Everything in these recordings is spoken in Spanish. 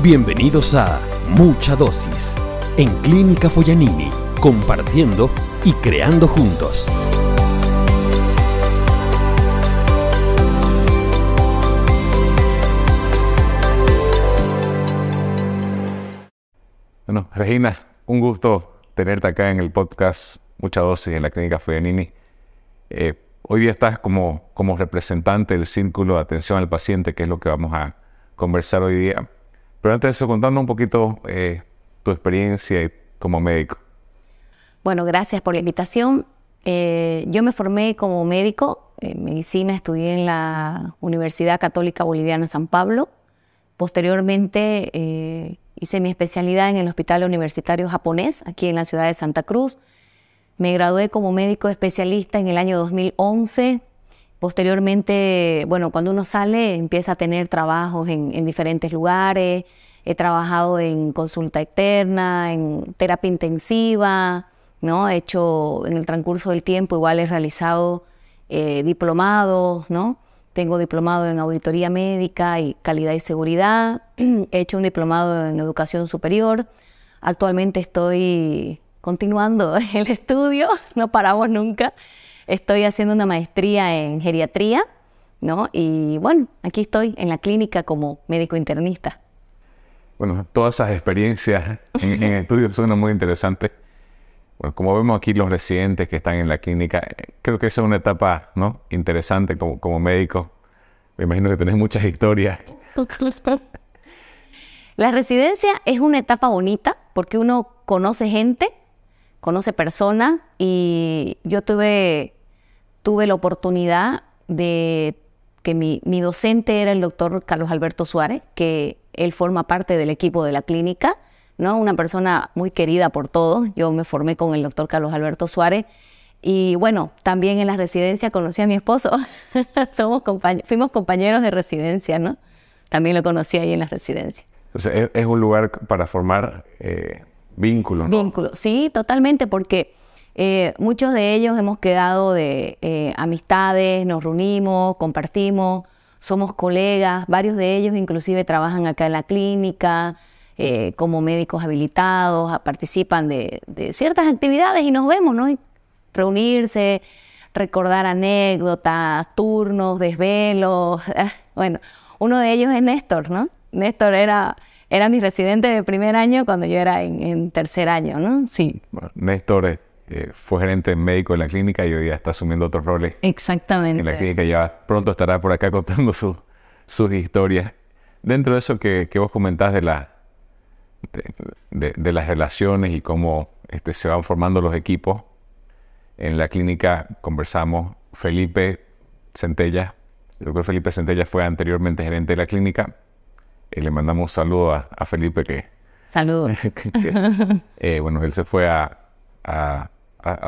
Bienvenidos a Mucha Dosis en Clínica Foyanini, compartiendo y creando juntos. Bueno, Regina, un gusto tenerte acá en el podcast Mucha Dosis en la Clínica Foyanini. Eh, hoy día estás como, como representante del Círculo de Atención al Paciente, que es lo que vamos a conversar hoy día. Pero antes de eso, contando un poquito eh, tu experiencia como médico. Bueno, gracias por la invitación. Eh, yo me formé como médico en medicina, estudié en la Universidad Católica Boliviana San Pablo. Posteriormente eh, hice mi especialidad en el Hospital Universitario Japonés, aquí en la ciudad de Santa Cruz. Me gradué como médico especialista en el año 2011 Posteriormente, bueno, cuando uno sale empieza a tener trabajos en, diferentes lugares. He trabajado en consulta externa, en terapia intensiva, ¿no? He hecho en el transcurso del tiempo, igual he realizado eh, diplomados, ¿no? Tengo diplomado en auditoría médica y calidad y seguridad. He hecho un diplomado en educación superior. Actualmente estoy continuando el estudio, no paramos nunca. Estoy haciendo una maestría en geriatría, ¿no? Y bueno, aquí estoy en la clínica como médico internista. Bueno, todas esas experiencias en, en estudios son muy interesantes. Bueno, como vemos aquí los residentes que están en la clínica, creo que esa es una etapa ¿no? interesante como, como médico. Me imagino que tenés muchas historias. La residencia es una etapa bonita porque uno conoce gente, conoce personas y yo tuve tuve la oportunidad de que mi, docente era el doctor Carlos Alberto Suárez, que él forma parte del equipo de la clínica, ¿no? Una persona muy querida por todos. Yo me formé con el doctor Carlos Alberto Suárez. Y bueno, también en la residencia conocí a mi esposo. Somos fuimos compañeros de residencia, ¿no? También lo conocí ahí en la residencia. O sea, es, un lugar para formar eh, vínculos, ¿no? Vínculos, sí, totalmente, porque eh, muchos de ellos hemos quedado de eh, amistades, nos reunimos, compartimos, somos colegas, varios de ellos inclusive trabajan acá en la clínica eh, como médicos habilitados, participan de, ciertas actividades y nos vemos, ¿no? reunirse, recordar anécdotas, turnos, desvelos. bueno, uno de ellos es Néstor, ¿no? Néstor era era mi residente de primer año cuando yo era en, tercer año, ¿no? Sí. Néstor eh, fue gerente médico en la clínica y hoy ya está asumiendo otros roles. Exactamente. En la clínica ya pronto estará por acá contando sus historias. Dentro de eso que, vos comentás de, la, de, las relaciones y cómo este, se van formando los equipos, en la clínica conversamos Felipe Centella. El doctor Felipe Centella fue anteriormente gerente de la clínica. y le mandamos un saludo a, Felipe que... Saludos. Eh, bueno, él se fue a, a,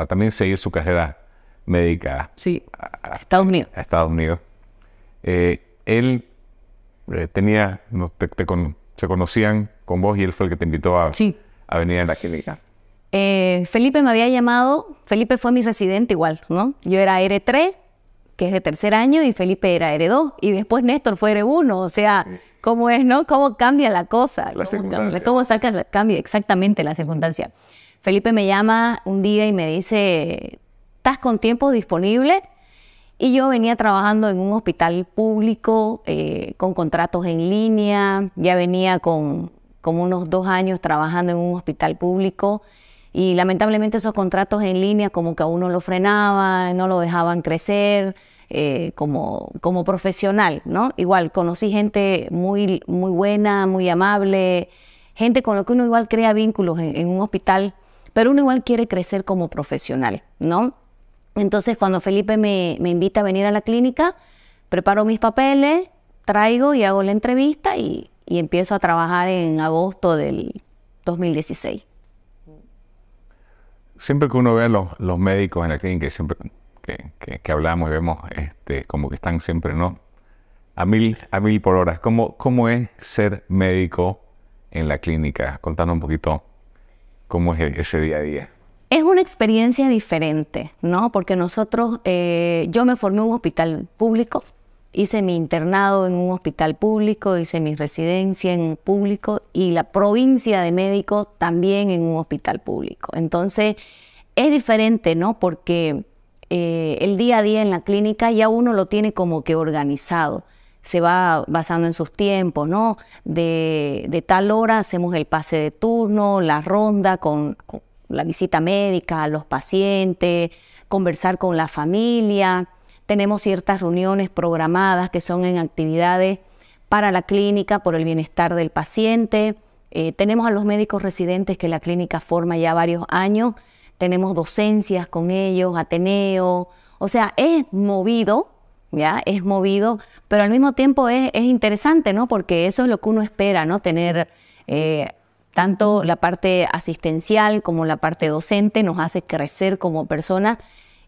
también seguir su carrera médica. Sí, a, Estados Unidos. A Estados Unidos. Eh, él eh, tenía, se conocían con vos y él fue el que te invitó a, a venir a la clínica. Eh, Felipe me había llamado, Felipe fue mi residente igual, ¿no? Yo era R3, que es de tercer año, y Felipe era R2, y después Néstor fue R1, o sea, ¿cómo es, no? ¿Cómo cambia la cosa? La ¿Cómo, ¿Cómo saca, cambia exactamente la circunstancia? Felipe me llama un día y me dice, ¿estás con tiempo disponible? Y yo venía trabajando en un hospital público eh, con contratos en línea, ya venía con como unos dos años trabajando en un hospital público y lamentablemente esos contratos en línea como que a uno lo frenaban, no lo dejaban crecer eh, como, como profesional, ¿no? Igual conocí gente muy, muy buena, muy amable, gente con la que uno igual crea vínculos en un hospital pero uno igual quiere crecer como profesional, ¿no? Entonces, cuando Felipe me, invita a venir a la clínica, preparo mis papeles, traigo y hago la entrevista y, empiezo a trabajar en agosto del 2016. Siempre que uno ve a los, médicos en la clínica, siempre que, hablamos y vemos este, como que están siempre, ¿no? A mil, a mil por hora. ¿Cómo, ¿Cómo es ser médico en la clínica? Contanos un poquito ¿Cómo es ese día a día? Es una experiencia diferente, ¿no? Porque nosotros, eh, yo me formé en un hospital público, hice mi internado en un hospital público, hice mi residencia en un público y la provincia de médico también en un hospital público. Entonces, es diferente, ¿no? Porque eh, el día a día en la clínica ya uno lo tiene como que organizado se va basando en sus tiempos, ¿no? De, tal hora hacemos el pase de turno, la ronda con, la visita médica a los pacientes, conversar con la familia. Tenemos ciertas reuniones programadas que son en actividades para la clínica por el bienestar del paciente. Eh, tenemos a los médicos residentes que la clínica forma ya varios años. Tenemos docencias con ellos, Ateneo. O sea, es movido ¿ya? Es movido, pero al mismo tiempo es, interesante, ¿no? Porque eso es lo que uno espera, ¿no? Tener eh, tanto la parte asistencial como la parte docente nos hace crecer como personas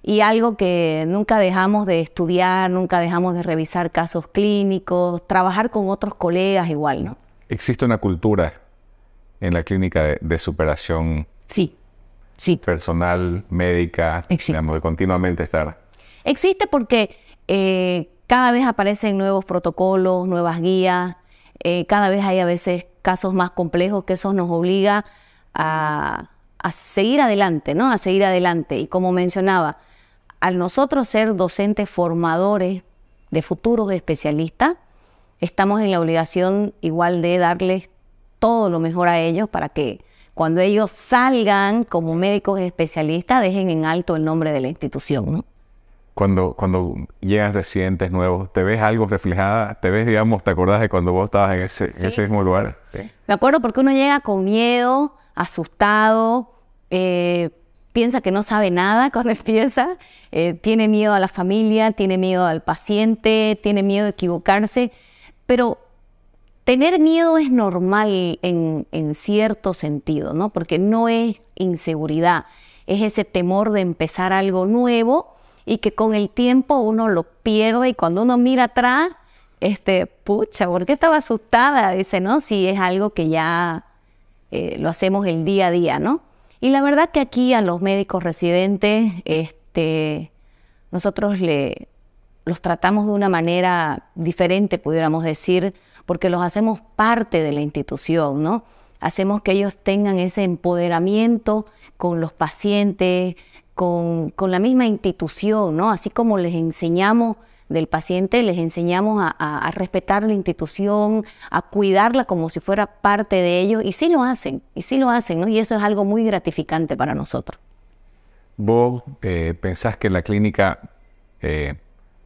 y algo que nunca dejamos de estudiar, nunca dejamos de revisar casos clínicos, trabajar con otros colegas igual, ¿no? ¿Existe una cultura en la clínica de, superación sí, sí. personal, médica, digamos, de continuamente estar? Existe porque eh, cada vez aparecen nuevos protocolos, nuevas guías, eh, cada vez hay a veces casos más complejos que eso nos obliga a, seguir adelante, ¿no? A seguir adelante. Y como mencionaba, al nosotros ser docentes formadores de futuros especialistas, estamos en la obligación igual de darles todo lo mejor a ellos para que cuando ellos salgan como médicos especialistas dejen en alto el nombre de la institución, ¿no? Cuando, cuando llegan residentes nuevos, ¿te ves algo reflejada? ¿Te ves, digamos, te acordás de cuando vos estabas en ese, ese mismo lugar? ¿Sí? Me acuerdo porque uno llega con miedo, asustado, eh, piensa que no sabe nada cuando empieza, eh, tiene miedo a la familia, tiene miedo al paciente, tiene miedo de equivocarse, pero tener miedo es normal en, en cierto sentido, ¿no? Porque no es inseguridad, es ese temor de empezar algo nuevo y que con el tiempo uno lo pierde y cuando uno mira atrás, este, pucha, ¿por qué estaba asustada? Dice, ¿no? Si es algo que ya eh, lo hacemos el día a día, ¿no? Y la verdad que aquí a los médicos residentes, este, nosotros le, los tratamos de una manera diferente, pudiéramos decir, porque los hacemos parte de la institución, ¿no? Hacemos que ellos tengan ese empoderamiento con los pacientes, con, la misma institución, ¿no? Así como les enseñamos del paciente, les enseñamos a, respetar la institución, a cuidarla como si fuera parte de ellos, y sí lo hacen, y sí lo hacen, ¿no? Y eso es algo muy gratificante para nosotros. ¿Vos eh, pensás que la clínica, eh,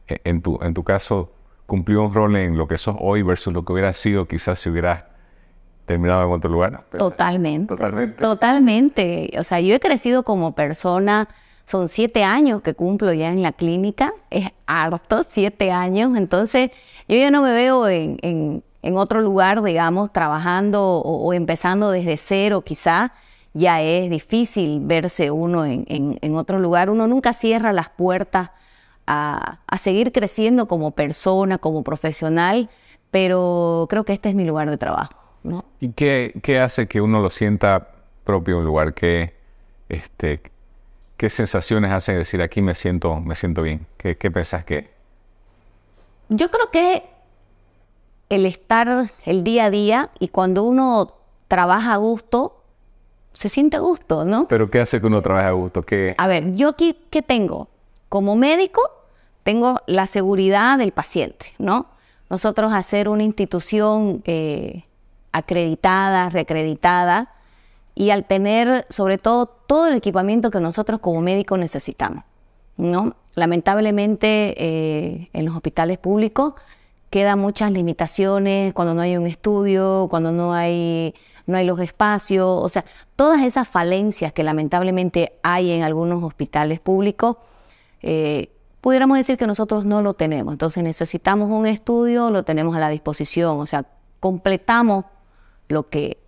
en, tu, en tu caso, cumplió un rol en lo que sos hoy versus lo que hubiera sido quizás si hubieras terminado en otro lugar. Totalmente. Totalmente. Totalmente. O sea, yo he crecido como persona. Son siete años que cumplo ya en la clínica. Es harto, siete años. Entonces, yo ya no me veo en, otro lugar, digamos, trabajando o, empezando desde cero, quizá. Ya es difícil verse uno en, otro lugar. Uno nunca cierra las puertas a, a seguir creciendo como persona, como profesional, pero creo que este es mi lugar de trabajo. ¿Y qué, hace que uno lo sienta propio en un lugar? ¿Qué, este, ¿Qué sensaciones hace decir aquí me siento, me siento bien? ¿Qué, qué pensás que? Yo creo que el estar el día a día y cuando uno trabaja a gusto, se siente a gusto, ¿no? Pero ¿qué hace que uno trabaje a gusto? ¿Qué... A ver, yo aquí, ¿qué tengo? Como médico, tengo la seguridad del paciente, ¿no? Nosotros hacer una institución eh, acreditada, reacreditada, y al tener sobre todo todo el equipamiento que nosotros como médicos necesitamos. ¿no? Lamentablemente eh, en los hospitales públicos quedan muchas limitaciones cuando no hay un estudio, cuando no hay, no hay los espacios, o sea, todas esas falencias que lamentablemente hay en algunos hospitales públicos, eh, pudiéramos decir que nosotros no lo tenemos. Entonces necesitamos un estudio, lo tenemos a la disposición, o sea, completamos lo que,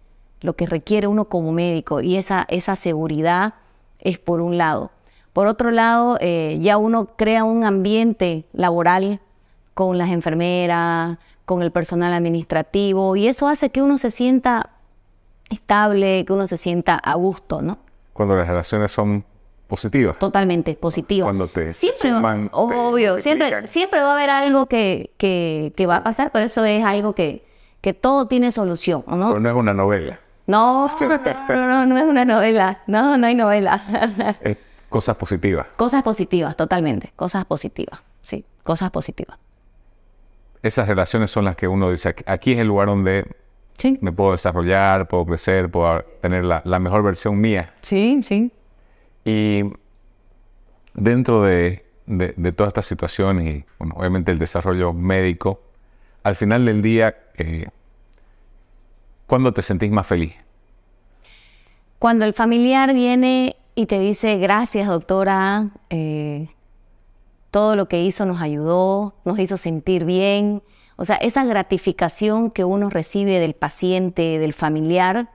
lo que requiere uno como médico y esa, esa seguridad es por un lado. Por otro lado, eh, ya uno crea un ambiente laboral con las enfermeras, con el personal administrativo y eso hace que uno se sienta estable, que uno se sienta a gusto, ¿no? Cuando las relaciones son positivas. Totalmente positiva. Cuando te siempre, suman, te obvio, siempre, siempre va a haber algo que, que, que va a pasar, pero eso es algo que, que todo tiene solución, ¿o ¿no? Pero no es una novela. No, no, no, no es una novela. No, no hay novela. Es cosas positivas. Cosas positivas, totalmente. Cosas positivas. Sí, cosas positivas. Esas relaciones son las que uno dice, aquí es el lugar donde Sí, me puedo desarrollar, puedo crecer, puedo tener la, la mejor versión mía. sí, sí. Y dentro de, de- de todas estas situaciones y, bueno, obviamente el desarrollo médico, al final del día, eh, ¿cuándo te sentís más feliz? Cuando el familiar viene y te dice, gracias doctora, eh, todo lo que hizo nos ayudó, nos hizo sentir bien. O sea, esa gratificación que uno recibe del paciente, del familiar,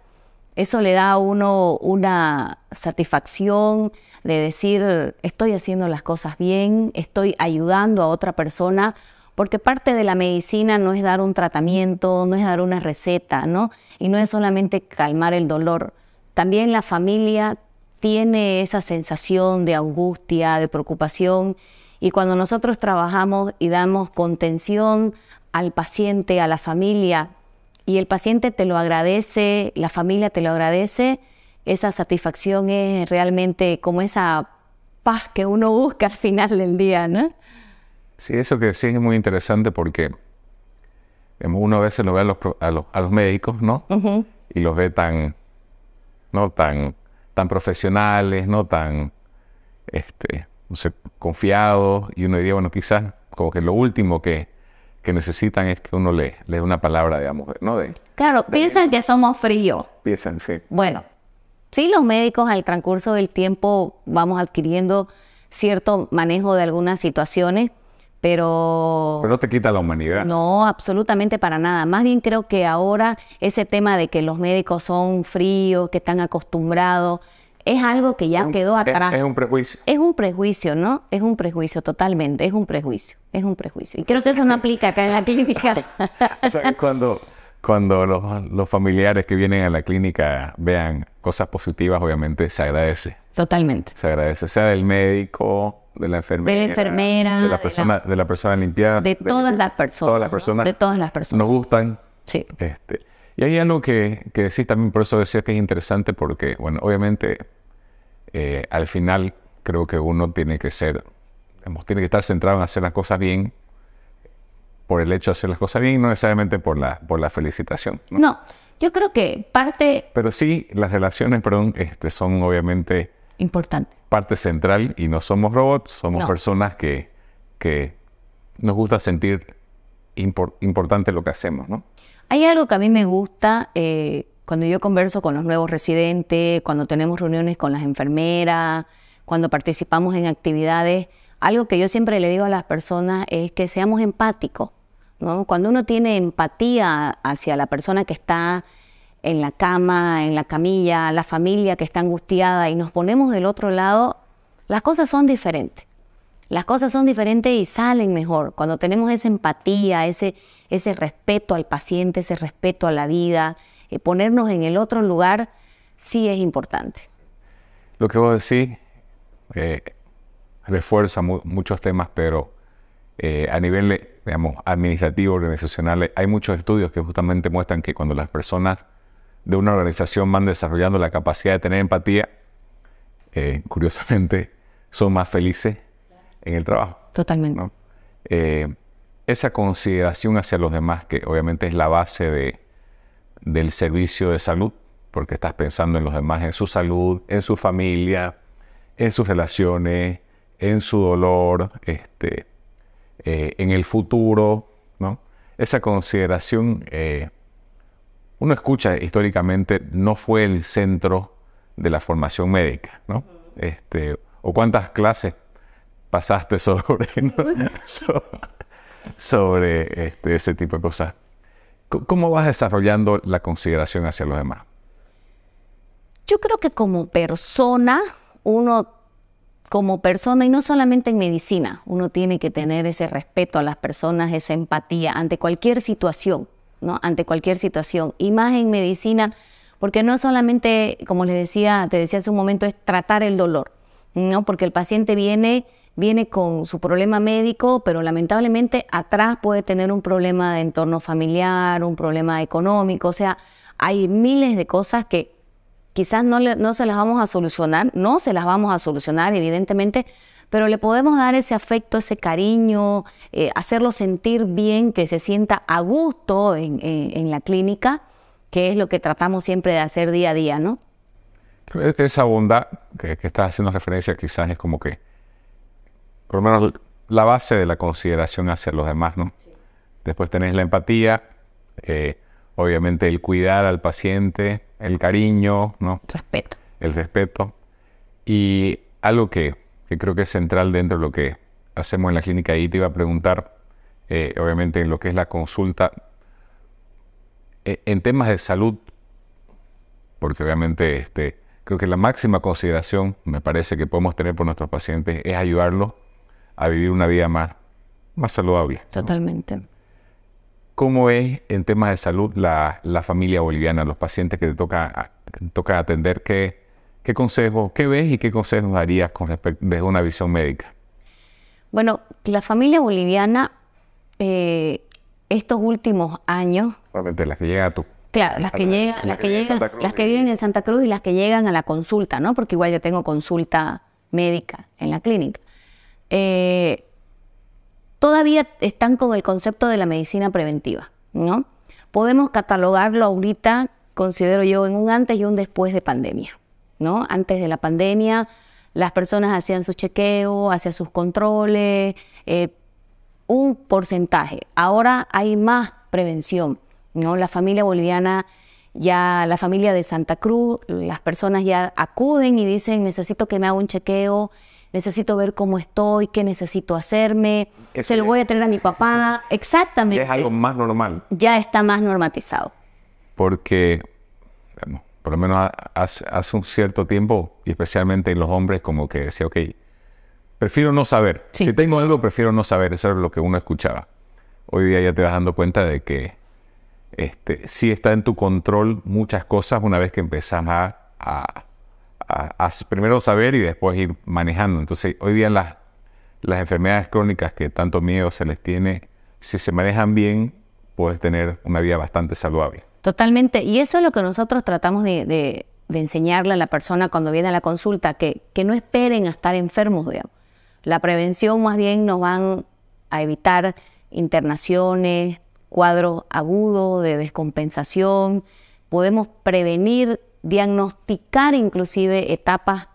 eso le da a uno una satisfacción de decir, estoy haciendo las cosas bien, estoy ayudando a otra persona, porque parte de la medicina no es dar un tratamiento, no es dar una receta, ¿no? Y no es solamente calmar el dolor. También la familia tiene esa sensación de angustia, de preocupación, y cuando nosotros trabajamos y damos contención al paciente, a la familia, y el paciente te lo agradece, la familia te lo agradece, esa satisfacción es realmente como esa paz que uno busca al final del día, ¿no? Sí, eso que sí es muy interesante porque uno a veces lo ve a los, a los, a los médicos, ¿no? Y los ve tan, no tan, tan profesionales, no tan, este, no sé, confiados. Y uno diría, bueno, quizás como que lo último que, que necesitan es que uno le, le dé una palabra, digamos, ¿no? De, Claro, piensan que somos fríos. piensan, sí. Bueno, sí, los médicos al transcurso del tiempo vamos adquiriendo cierto manejo de algunas situaciones, pero Pero no te quita la humanidad. no, absolutamente para nada. Más bien creo que ahora ese tema de que los médicos son fríos, que están acostumbrados, es algo que ya Es un- quedó atrás. Es, un prejuicio. Es un prejuicio, ¿no? Es un prejuicio, totalmente. Es un prejuicio. Es un prejuicio. Y creo que eso no aplica acá en la clínica. O sea, cuando, cuando los, los familiares que vienen a la clínica vean cosas positivas, obviamente se agradece. Totalmente. Se agradece, sea del médico, de la enfermera, enfermera, de de la la- persona, de la persona limpiada, De todas las personas. Todas las ¿no? personas De todas las personas. nos gustan. Sí. Este, y hay algo que, que decís también, por eso decía que es interesante, porque, bueno, obviamente, eh, al final creo que uno tiene que ser, digamos, tiene que estar centrado en hacer las cosas bien, por el hecho de hacer las cosas bien, no necesariamente por la, por la felicitación. ¿no? No, yo creo que parte Pero sí, las relaciones, perdón, este, son obviamente importante. Parte central y no somos robots, somos No. personas que, que nos gusta sentir impor- importante lo que hacemos, ¿no? Hay algo que a mí me gusta eh, cuando yo converso con los nuevos residentes, cuando tenemos reuniones con las enfermeras, cuando participamos en actividades. Algo que yo siempre le digo a las personas es que seamos empáticos. ¿no? Cuando uno tiene empatía hacia la persona que está en la cama, en la camilla, la familia que está angustiada y nos ponemos del otro lado, las cosas son diferentes. Las cosas son diferentes y salen mejor cuando tenemos esa empatía, ese, ese respeto al paciente, ese respeto a la vida, eh, ponernos en el otro lugar, sí es importante. Lo que vos decís eh, refuerza mu- muchos temas, pero eh, a nivel, digamos, administrativo, organizacional, hay muchos estudios que justamente muestran que cuando las personas de una organización van desarrollando la capacidad de tener empatía, eh, curiosamente, son más felices en el trabajo. Totalmente. ¿no? Eh, esa consideración hacia los demás, que obviamente es la base de, del servicio de salud, porque estás pensando en los demás, en su salud, en su familia, en sus relaciones, en su dolor, este, eh, en el futuro, ¿no? Esa consideración, eh, uno escucha históricamente, no fue el centro de la formación médica, ¿no? Este, o cuántas clases pasaste sobre, ¿no? So- sobre este, ese tipo de cosas. ¿Cómo vas desarrollando la consideración hacia los demás? Yo creo que como persona, uno como persona, y no solamente en medicina, uno tiene que tener ese respeto a las personas, esa empatía ante cualquier situación, ¿no? Ante cualquier situación. Y más en medicina, porque no solamente, como les decía, te decía hace un momento, es tratar el dolor. ¿no? Porque el paciente viene, viene con su problema médico, pero lamentablemente atrás puede tener un problema de entorno familiar, un problema económico, o sea, hay miles de cosas que quizás no, no se las vamos a solucionar, no se las vamos a solucionar, evidentemente, pero le podemos dar ese afecto, ese cariño, eh, hacerlo sentir bien, que se sienta a gusto en, la clínica, que es lo que tratamos siempre de hacer día a día, ¿no? Esa bondad que, que estás haciendo referencia quizás es como que, por lo menos la base de la consideración hacia los demás, ¿no? Después tenés la empatía, eh, obviamente el cuidar al paciente, el cariño, ¿no? Respeto. El respeto. Y algo que que creo que es central dentro de lo que hacemos en la clínica y te iba a preguntar, eh, obviamente, en lo que es la consulta, eh, en temas de salud, porque obviamente este, creo que la máxima consideración, me parece, que podemos tener por nuestros pacientes es ayudarlos a vivir una vida más, más saludable. Totalmente. ¿Cómo es en temas de salud la, familia boliviana, los pacientes que te toca, toca atender? ¿Qué, ¿Qué consejos, qué ves y qué consejos darías con respecto desde una visión médica? Bueno, la familia boliviana, eh, estos últimos años. Obviamente las que llegan a tu. Claro, las que llegan, las, que, llegan, las que viven en Santa Cruz y las que llegan a la consulta, ¿no? Porque igual yo tengo consulta médica en la clínica. Eh, todavía están con el concepto de la medicina preventiva, ¿no? Podemos catalogarlo ahorita, considero yo, en un antes y un después de pandemia. ¿No? Antes de la pandemia, las personas hacían su chequeo, hacían sus controles, eh, un porcentaje. Ahora hay más prevención, ¿no? La familia boliviana, ya la familia de Santa Cruz, las personas ya acuden y dicen, necesito que me haga un chequeo, necesito ver cómo estoy, qué necesito hacerme, se lo voy a traer a mi papá. Exactamente. es algo más normal. Ya está más normatizado. Porque, por lo menos hace, un cierto tiempo, y especialmente en los hombres, como que decía, ok, prefiero no saber. Si tengo algo, prefiero no saber. Eso es lo que uno escuchaba. Hoy día ya te vas dando cuenta de que este, sí está en tu control muchas cosas una vez que empezás a, a, primero saber y después ir manejando. Entonces, hoy día las, las enfermedades crónicas que tanto miedo se les tiene, si se manejan bien, puedes tener una vida bastante saludable. Totalmente. Y eso es lo que nosotros tratamos de, enseñarle a la persona cuando viene a la consulta, que, no esperen a estar enfermos. La prevención más bien nos van a evitar internaciones, cuadros agudos de descompensación. Podemos prevenir, diagnosticar inclusive etapas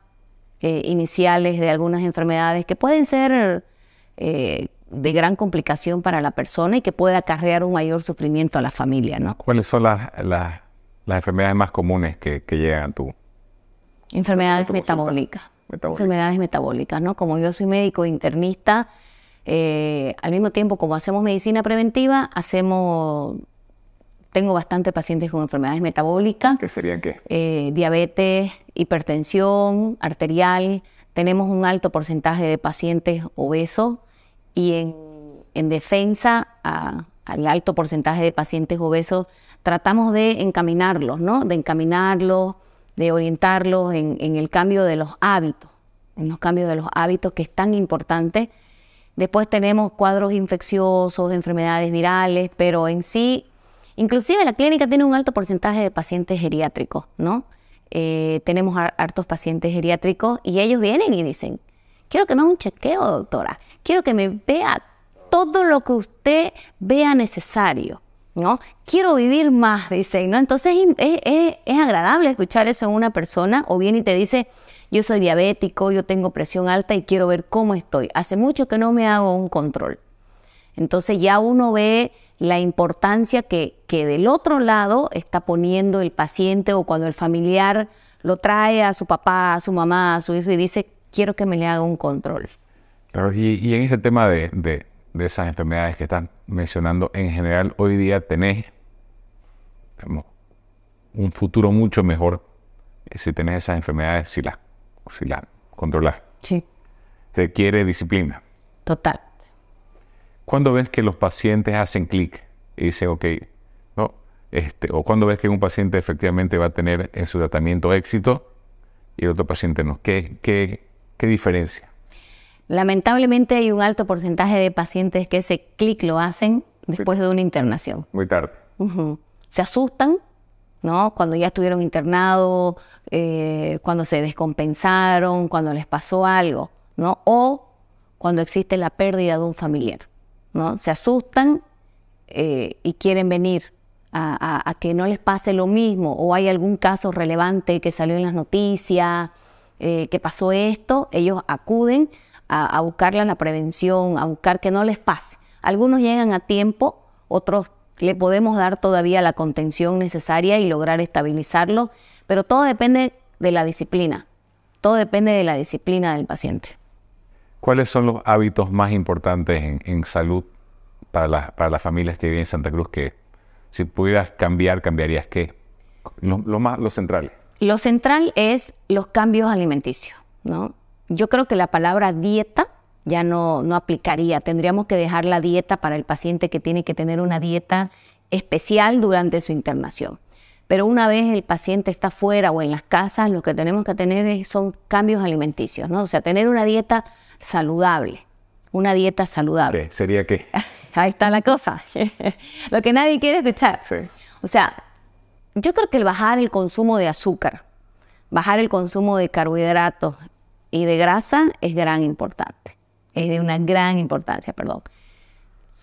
eh, iniciales de algunas enfermedades que pueden ser eh, de gran complicación para la persona y que puede acarrear un mayor sufrimiento a la familia, ¿no? ¿Cuáles son las, las, enfermedades más comunes que, llegan a tu? Enfermedades metabólicas. Enfermedades metabólicas, ¿no? Como yo soy médico internista, eh, al mismo tiempo como hacemos medicina preventiva, hacemos tengo bastante pacientes con enfermedades metabólicas. ¿Qué serían qué? Eh, diabetes, hipertensión arterial. Tenemos un alto porcentaje de pacientes obesos y en, defensa al alto porcentaje de pacientes obesos, tratamos de encaminarlos, ¿no? De encaminarlos, de orientarlos en, el cambio de los hábitos, en los cambios de los hábitos que es tan importante. Después tenemos cuadros infecciosos, enfermedades virales, pero en sí, inclusive la clínica tiene un alto porcentaje de pacientes geriátricos, ¿no? Eh, tenemos hartos pacientes geriátricos y ellos vienen y dicen, quiero que me haga un chequeo, doctora quiero que me vea todo lo que usted vea necesario. ¿no? Quiero vivir más, dice, ¿no? Entonces es, agradable escuchar eso en una persona o bien y te dice, yo soy diabético, yo tengo presión alta y quiero ver cómo estoy. Hace mucho que no me hago un control. Entonces ya uno ve la importancia que, que del otro lado está poniendo el paciente o cuando el familiar lo trae a su papá, a su mamá, a su hijo y dice, quiero que me le haga un control. Claro, y, en ese tema de, esas enfermedades que están mencionando, en general hoy día tenés un futuro mucho mejor si tenés esas enfermedades, si las, si las controlas. Sí. Requiere disciplina. Total. ¿Cuándo ves que los pacientes hacen clic y dicen, ok, no, este, o cuando ves que un paciente efectivamente va a tener en su tratamiento éxito y el otro paciente no? ¿Qué, qué, ¿Qué diferencia? Lamentablemente hay un alto porcentaje de pacientes que ese clic lo hacen después de una internación. Muy tarde. Se asustan, ¿no? Cuando ya estuvieron internados, eh, cuando se descompensaron, cuando les pasó algo, ¿no? O cuando existe la pérdida de un familiar, ¿no? Se asustan eh, y quieren venir a, que no les pase lo mismo o hay algún caso relevante que salió en las noticias, eh, que pasó esto, ellos acuden a, buscarle la prevención, a buscar que no les pase. Algunos llegan a tiempo, otros le podemos dar todavía la contención necesaria y lograr estabilizarlo, pero todo depende de la disciplina, todo depende de la disciplina del paciente. ¿Cuáles son los hábitos más importantes en, salud para, para las familias que viven en Santa Cruz que si pudieras cambiar, cambiarías qué? Lo, más, lo central. Lo central es los cambios alimenticios, ¿no? Yo creo que la palabra dieta ya no, no aplicaría. Tendríamos que dejar la dieta para el paciente que tiene que tener una dieta especial durante su internación. Pero una vez el paciente está fuera o en las casas, lo que tenemos que tener son cambios alimenticios, ¿no? O sea, tener una dieta saludable. Una dieta saludable. ¿Sería qué? Ahí está la cosa. Lo que nadie quiere escuchar. O sea, yo creo que el bajar el consumo de azúcar, bajar el consumo de carbohidratos y de grasa es gran importante. Es de una gran importancia, perdón.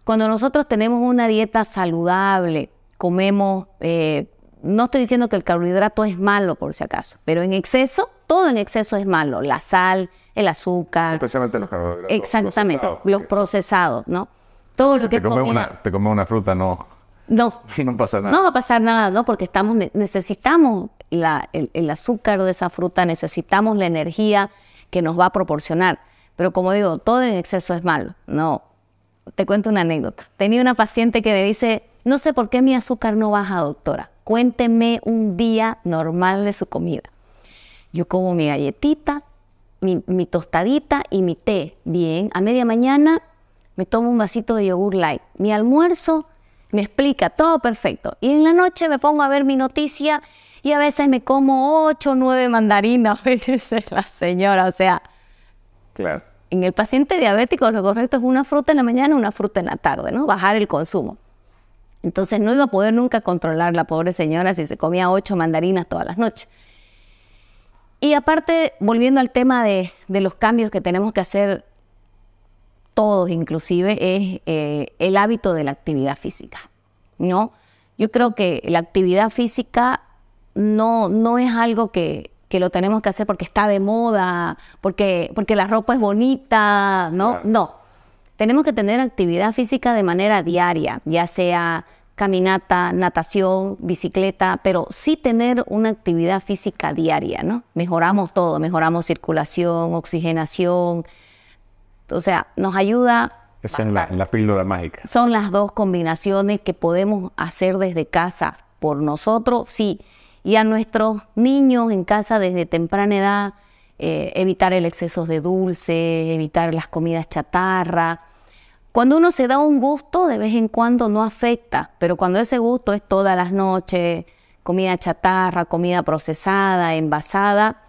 Cuando nosotros tenemos una dieta saludable, comemos, eh, no estoy diciendo que el carbohidrato es malo por si acaso, pero en exceso, todo en exceso es malo. La sal, el azúcar. Especialmente los carbohidratos. Exactamente, los procesados, ¿no? Todo lo que te comes, una, te comes una fruta, no. No. no pasa nada. No va a pasar nada, ¿no? Porque estamos, necesitamos la, el, azúcar de esa fruta, necesitamos la energía que nos va a proporcionar. Pero como digo, todo en exceso es malo. No. Te cuento una anécdota. Tenía una paciente que me dice, no sé por qué mi azúcar no baja, doctora. Cuénteme un día normal de su comida. Yo como mi galletita, mi, mi tostadita y mi té. Bien, a media mañana me tomo un vasito de yogur light. Mi almuerzo me explica todo perfecto. Y en la noche me pongo a ver mi noticia y a veces me como ocho o nueve mandarinas, dice la señora. O sea, claro. en el paciente diabético lo correcto es una fruta en la mañana y una fruta en la tarde, ¿no? Bajar el consumo. Entonces no iba a poder nunca controlar la pobre señora si se comía ocho mandarinas todas las noches. Y aparte, volviendo al tema de, de los cambios que tenemos que hacer todos inclusive, es eh, el hábito de la actividad física, ¿no? Yo creo que la actividad física no, no es algo que, lo tenemos que hacer porque está de moda, porque, porque la ropa es bonita, ¿no? No. Tenemos que tener actividad física de manera diaria, ya sea caminata, natación, bicicleta, pero sí tener una actividad física diaria, ¿no? Mejoramos todo, mejoramos circulación, oxigenación, o sea, nos ayuda. Esa es la, píldora mágica. Son las dos combinaciones que podemos hacer desde casa por nosotros, sí, y a nuestros niños en casa desde temprana edad, eh, evitar el exceso de dulce, evitar las comidas chatarra. Cuando uno se da un gusto, de vez en cuando no afecta, pero cuando ese gusto es todas las noches, comida chatarra, comida procesada, envasada,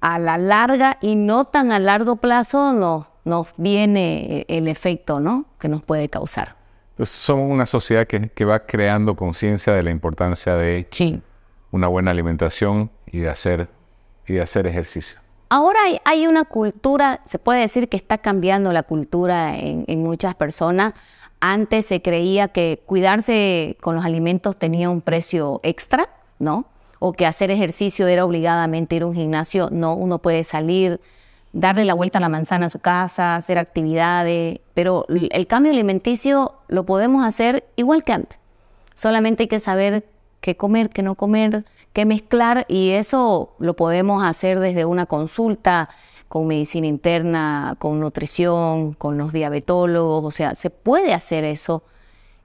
a la larga y no tan a largo plazo nos, nos viene el efecto ¿no? que nos puede causar. Entonces somos una sociedad que, va creando conciencia de la importancia de una buena alimentación y de hacer, y de hacer ejercicio. Ahora hay, una cultura, se puede decir que está cambiando la cultura en, en muchas personas. Antes se creía que cuidarse con los alimentos tenía un precio extra, ¿no? o que hacer ejercicio era obligadamente ir a un gimnasio. No, uno puede salir, darle la vuelta a la manzana a su casa, hacer actividades, pero el cambio alimenticio lo podemos hacer igual que antes. Solamente hay que saber qué comer, qué no comer, qué mezclar y eso lo podemos hacer desde una consulta con medicina interna, con nutrición, con los diabetólogos, o sea, se puede hacer eso.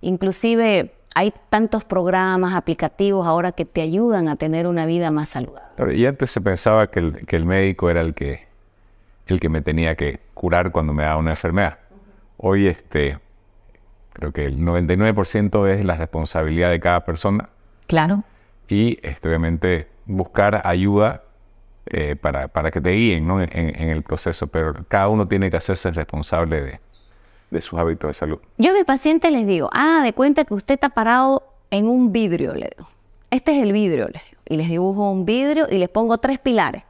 Inclusive hay tantos programas, aplicativos ahora que te ayudan a tener una vida más saludable. y antes se pensaba que el, médico era el que, el que me tenía que curar cuando me daba una enfermedad. Hoy este, creo que el 99% es la responsabilidad de cada persona. Claro. Y este, obviamente buscar ayuda eh, para, para, que te guíen ¿no? en, en, el proceso, pero cada uno tiene que hacerse responsable de, de sus hábitos de salud. Yo a mi paciente les digo, ah, de cuenta que usted está parado en un vidrio, le digo. Este es el vidrio, les digo. Y les dibujo un vidrio y les pongo tres pilares.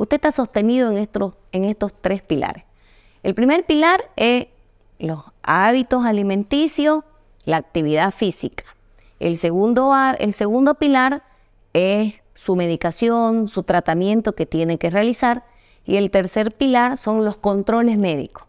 Usted está sostenido en estos, en estos tres pilares. El primer pilar es los hábitos alimenticios, la actividad física. El segundo, el segundo pilar es su medicación, su tratamiento que tiene que realizar. Y el tercer pilar son los controles médicos.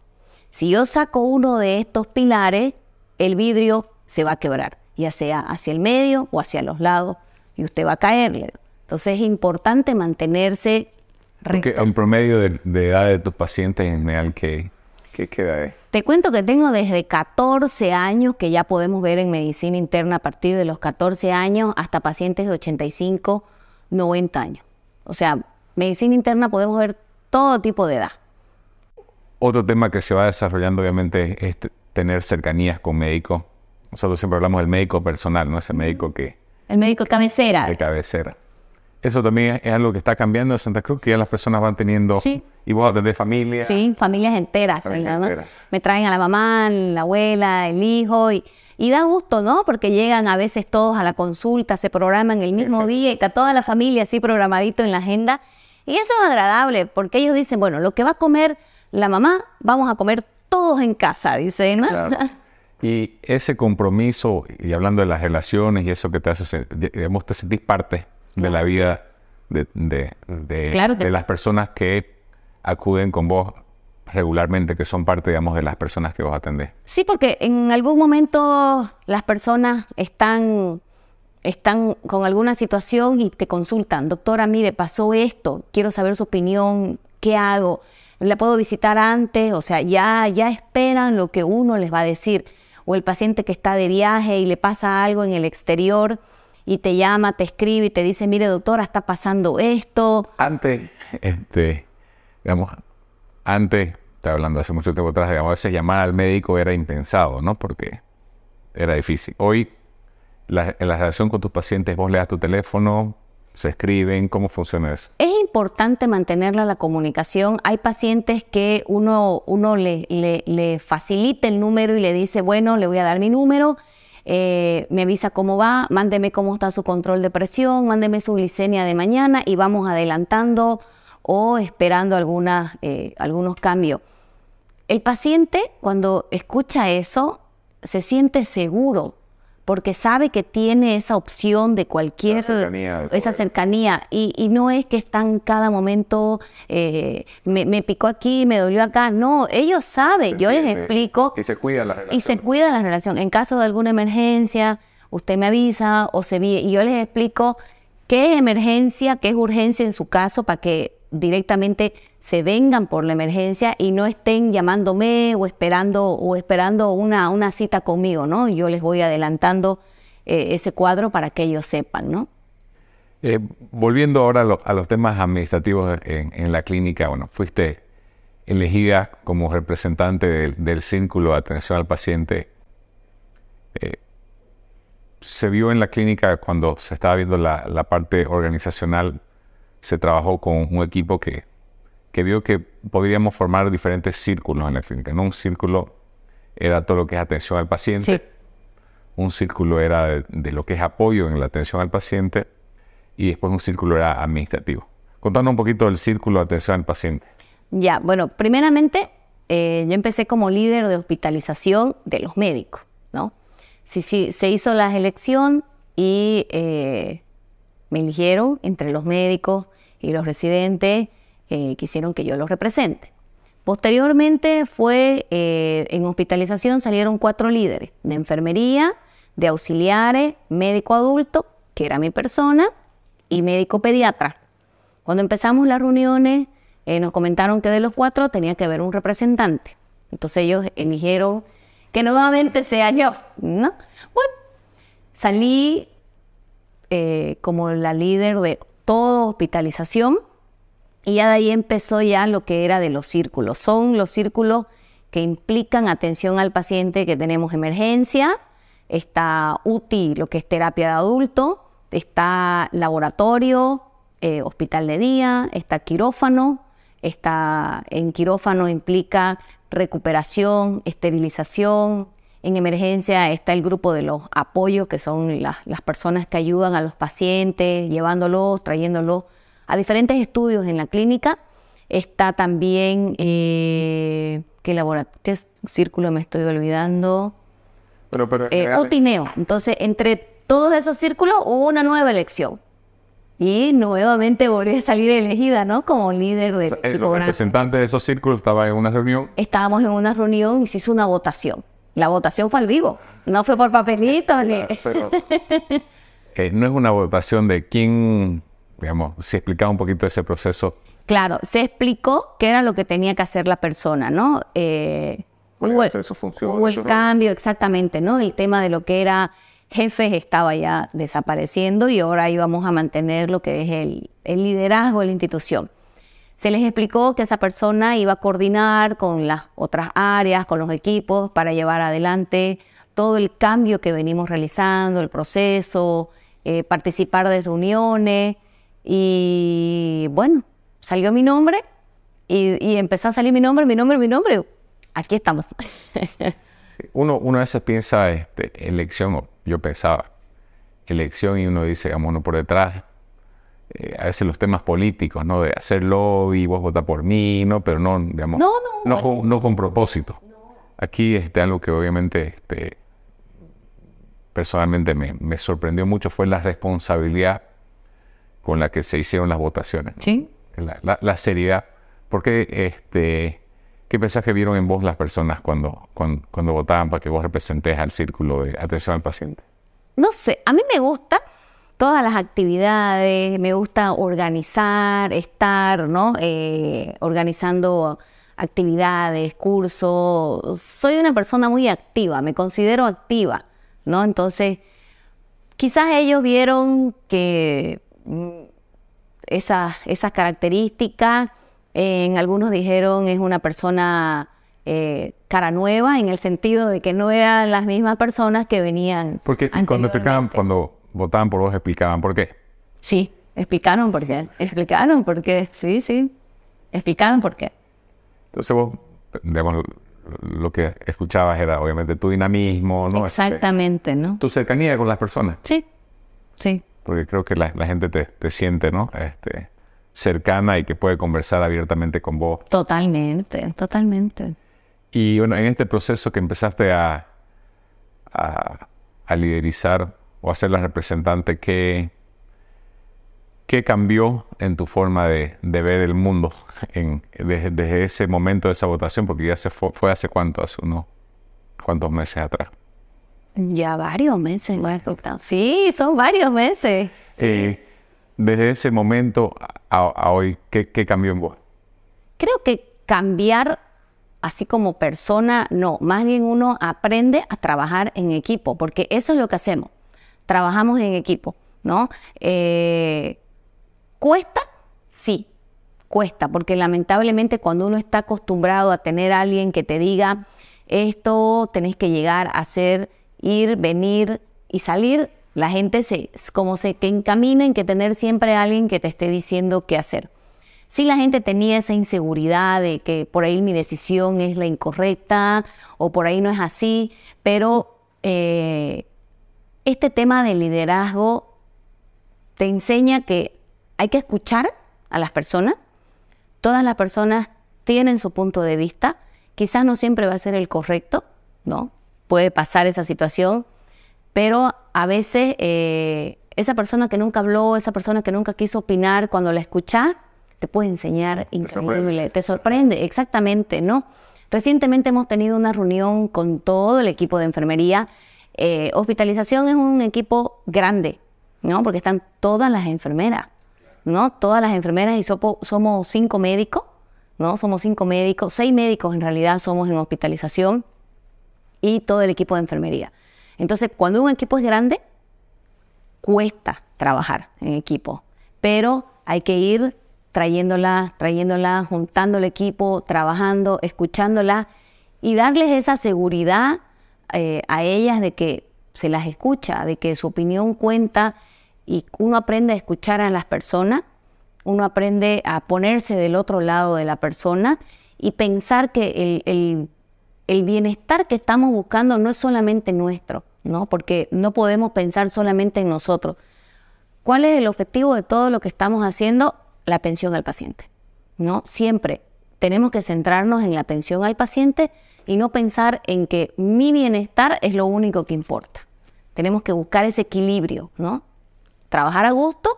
Si yo saco uno de estos pilares, el vidrio se va a quebrar, ya sea hacia el medio o hacia los lados, y usted va a caerle. Entonces es importante mantenerse Porque promedio de, edad de tus pacientes en general, ¿qué, qué, queda es? Te cuento que tengo desde 14 años, que ya podemos ver en medicina interna a partir de los 14 años, hasta pacientes de 85, 90 años. O sea, medicina interna podemos ver todo tipo de edad. Otro tema que se va desarrollando obviamente es tener cercanías con médicos. Nosotros siempre hablamos del médico personal, ¿no? Ese médico que... El médico cabecera. De cabecera. Eso también es algo que está cambiando en Santa Cruz, que ya las personas van teniendo... Sí. Y vos atendés familias. Sí, familias enteras. Me traen a la mamá, la abuela, el hijo y... Y da gusto, ¿no? Porque llegan a veces todos a la consulta, se programan el mismo día y está toda la familia así programadito en la agenda. Y eso es agradable porque ellos dicen, bueno, lo que va a comer la mamá, vamos a comer todos en casa, dice, ¿no? Y ese compromiso, y hablando de las relaciones y eso que te hace, digamos, te sentís parte de la vida de, de, las personas que acuden con vos regularmente, que son parte, digamos, de las personas que vos atendés. Sí, porque en algún momento las personas están, están con alguna situación y te consultan, doctora, mire, pasó esto, quiero saber su opinión, ¿qué hago? ¿La puedo visitar antes? O sea, ya, ya esperan lo que uno les va a decir. O el paciente que está de viaje y le pasa algo en el exterior y te llama, te escribe y te dice, mire doctora, está pasando esto. Antes, este, digamos, antes Estoy hablando hace mucho tiempo atrás, digamos, a veces llamar al médico era impensado, ¿no? Porque era difícil. Hoy, en la relación con tus pacientes, vos le das tu teléfono, se escriben, ¿cómo funciona eso? Es importante mantenerla la comunicación. Hay pacientes que uno, uno le, le, facilita el número y le dice, bueno, le voy a dar mi número, eh, me avisa cómo va, mándeme cómo está su control de presión, mándeme su glicemia de mañana y vamos adelantando o esperando algunas, eh, algunos cambios. El paciente cuando escucha eso se siente seguro porque sabe que tiene esa opción de cualquier cercanía, esa cercanía y, no es que están cada momento eh, me, picó aquí, me dolió acá, no, ellos saben, yo les explico y se cuida la relación. Y se cuida la relación. En caso de alguna emergencia, usted me avisa o se y yo les explico qué es emergencia, qué es urgencia en su caso para que directamente se vengan por la emergencia y no estén llamándome o esperando o esperando una, una cita conmigo, ¿no? Yo les voy adelantando eh, ese cuadro para que ellos sepan, ¿no? Eh, volviendo ahora a, los temas administrativos en, la clínica, bueno, fuiste elegida como representante del, Círculo de Atención al Paciente. Eh, se vio en la clínica cuando se estaba viendo la parte organizacional se trabajó con un equipo que, que vio que podríamos formar diferentes círculos en la clínica. ¿no? Un círculo era todo lo que es atención al paciente, un círculo era de, lo que es apoyo en la atención al paciente y después un círculo era administrativo. Contanos un poquito del círculo de atención al paciente. Ya, bueno, primeramente eh, yo empecé como líder de hospitalización de los médicos, ¿no? Sí, sí, se hizo la elección y eh, me eligieron entre los médicos y los residentes eh, quisieron que yo los represente. Posteriormente fue eh, en hospitalización salieron cuatro líderes de enfermería, de auxiliares, médico adulto, que era mi persona, y médico pediatra. Cuando empezamos las reuniones, eh, nos comentaron que de los cuatro tenía que haber un representante. Entonces ellos eligieron que nuevamente sea yo, ¿no? Bueno, salí como la líder de todo hospitalización y ya de ahí empezó ya lo que era de los círculos. Son los círculos que implican atención al paciente que tenemos emergencia, está UTI, lo que es terapia de adulto, está laboratorio, eh, hospital de día, está quirófano, está en quirófano implica recuperación, esterilización. En emergencia está el grupo de los apoyos, que son las, las personas que ayudan a los pacientes, llevándolos, trayéndolos a diferentes estudios en la clínica. Está también, eh, ¿qué, ¿qué círculo me estoy olvidando? Pero, pero, eh, Otineo. Entonces, entre todos esos círculos hubo una nueva elección. Y nuevamente volví a salir elegida, ¿no? Como líder del el representante de esos círculos estaba en una reunión. Estábamos en una reunión y se hizo una votación. La votación fue al vivo, no fue por papelitos. ni... eh, no es una votación de quién, digamos, si explicaba un poquito ese proceso. Claro, se explicó qué era lo que tenía que hacer la persona, ¿no? Eh, hubo, su función, hubo el cambio, exactamente, ¿no? El tema de lo que era jefes estaba ya desapareciendo y ahora íbamos a mantener lo que es el, liderazgo de la institución. Se les explicó que esa persona iba a coordinar con las otras áreas, con los equipos, para llevar adelante todo el cambio que venimos realizando, el proceso, eh, participar de reuniones y bueno, salió mi nombre y, y, empezó a salir mi nombre, mi nombre, mi nombre. Aquí estamos. uno, uno a veces piensa este, elección yo pensaba, elección y uno dice, uno por detrás, eh, a veces los temas políticos, ¿no? De hacer lobby, vos votar por mí, ¿no? Pero no, digamos, no, no, no, con, propósito. Aquí este, algo que obviamente este, personalmente me, me, sorprendió mucho fue la responsabilidad con la que se hicieron las votaciones. Sí. La, la, seriedad. Porque, este, ¿qué mensaje vieron en vos las personas cuando, cuando, cuando votaban para que vos representes al círculo de atención al paciente? No sé, a mí me gusta todas las actividades, me gusta organizar, estar, ¿no? Eh, organizando actividades, cursos. Soy una persona muy activa, me considero activa, ¿no? Entonces, quizás ellos vieron que mm, esas, esas características, en algunos dijeron es una persona eh, cara nueva en el sentido de que no eran las mismas personas que venían. Porque cuando explicaban, cuando votaban por vos, explicaban por qué. Sí, explicaron por qué. Explicaron por qué. Sí, sí. Explicaron por qué. Entonces vos, digamos, lo que escuchabas era obviamente tu dinamismo, ¿no? Este, Exactamente, ¿no? Tu cercanía con las personas. Sí, sí. Porque creo que la, gente te, te, siente, ¿no? Este, cercana y que puede conversar abiertamente con vos. Totalmente, totalmente. Y bueno, en este proceso que empezaste a, a, liderizar o a ser la representante, ¿qué, ¿qué cambió en tu forma de, ver el mundo en, desde, ese momento de esa votación? Porque ya se fue, fue hace cuánto, hace unos cuántos meses atrás. Ya varios meses. Sí, son varios meses. Eh, desde ese momento a, hoy, ¿qué, ¿qué cambió en vos? Creo que cambiar así como persona, no, más bien uno aprende a trabajar en equipo, porque eso es lo que hacemos, trabajamos en equipo, ¿no? Eh, ¿Cuesta? Sí, cuesta, porque lamentablemente cuando uno está acostumbrado a tener a alguien que te diga, esto tenés que llegar a hacer, ir, venir y salir, la gente se, como se que encamina en que tener siempre a alguien que te esté diciendo qué hacer. Si la gente tenía esa inseguridad de que por ahí mi decisión es la incorrecta o por ahí no es así, pero eh, este tema del liderazgo te enseña que hay que escuchar a las personas. Todas las personas tienen su punto de vista. Quizás no siempre va a ser el correcto, ¿no? Puede pasar esa situación, pero a veces eh, esa persona que nunca habló, esa persona que nunca quiso opinar, cuando la escuchas, te puede enseñar increíble, te sorprende, exactamente, ¿no? Recientemente hemos tenido una reunión con todo el equipo de enfermería. Eh, hospitalización es un equipo grande, ¿no? Porque están todas las enfermeras, ¿no? Todas las enfermeras y somos cinco médicos, ¿no? Somos cinco médicos, seis médicos en realidad somos en hospitalización y todo el equipo de enfermería. Entonces, cuando un equipo es grande, cuesta trabajar en equipo, pero hay que ir trayéndola, trayéndola, juntando el equipo, trabajando, escuchándola y darles esa seguridad eh, a ellas de que se las escucha, de que su opinión cuenta y uno aprende a escuchar a las personas uno aprende a ponerse del otro lado de la persona y pensar que el, el bienestar que estamos buscando no es solamente nuestro, ¿no? Porque no podemos pensar solamente en nosotros. ¿Cuál es el objetivo de todo lo que estamos haciendo? La atención al paciente, ¿no? Siempre tenemos que centrarnos en la atención al paciente y no pensar en que mi bienestar es lo único que importa. Tenemos que buscar ese equilibrio, ¿no? Trabajar a gusto,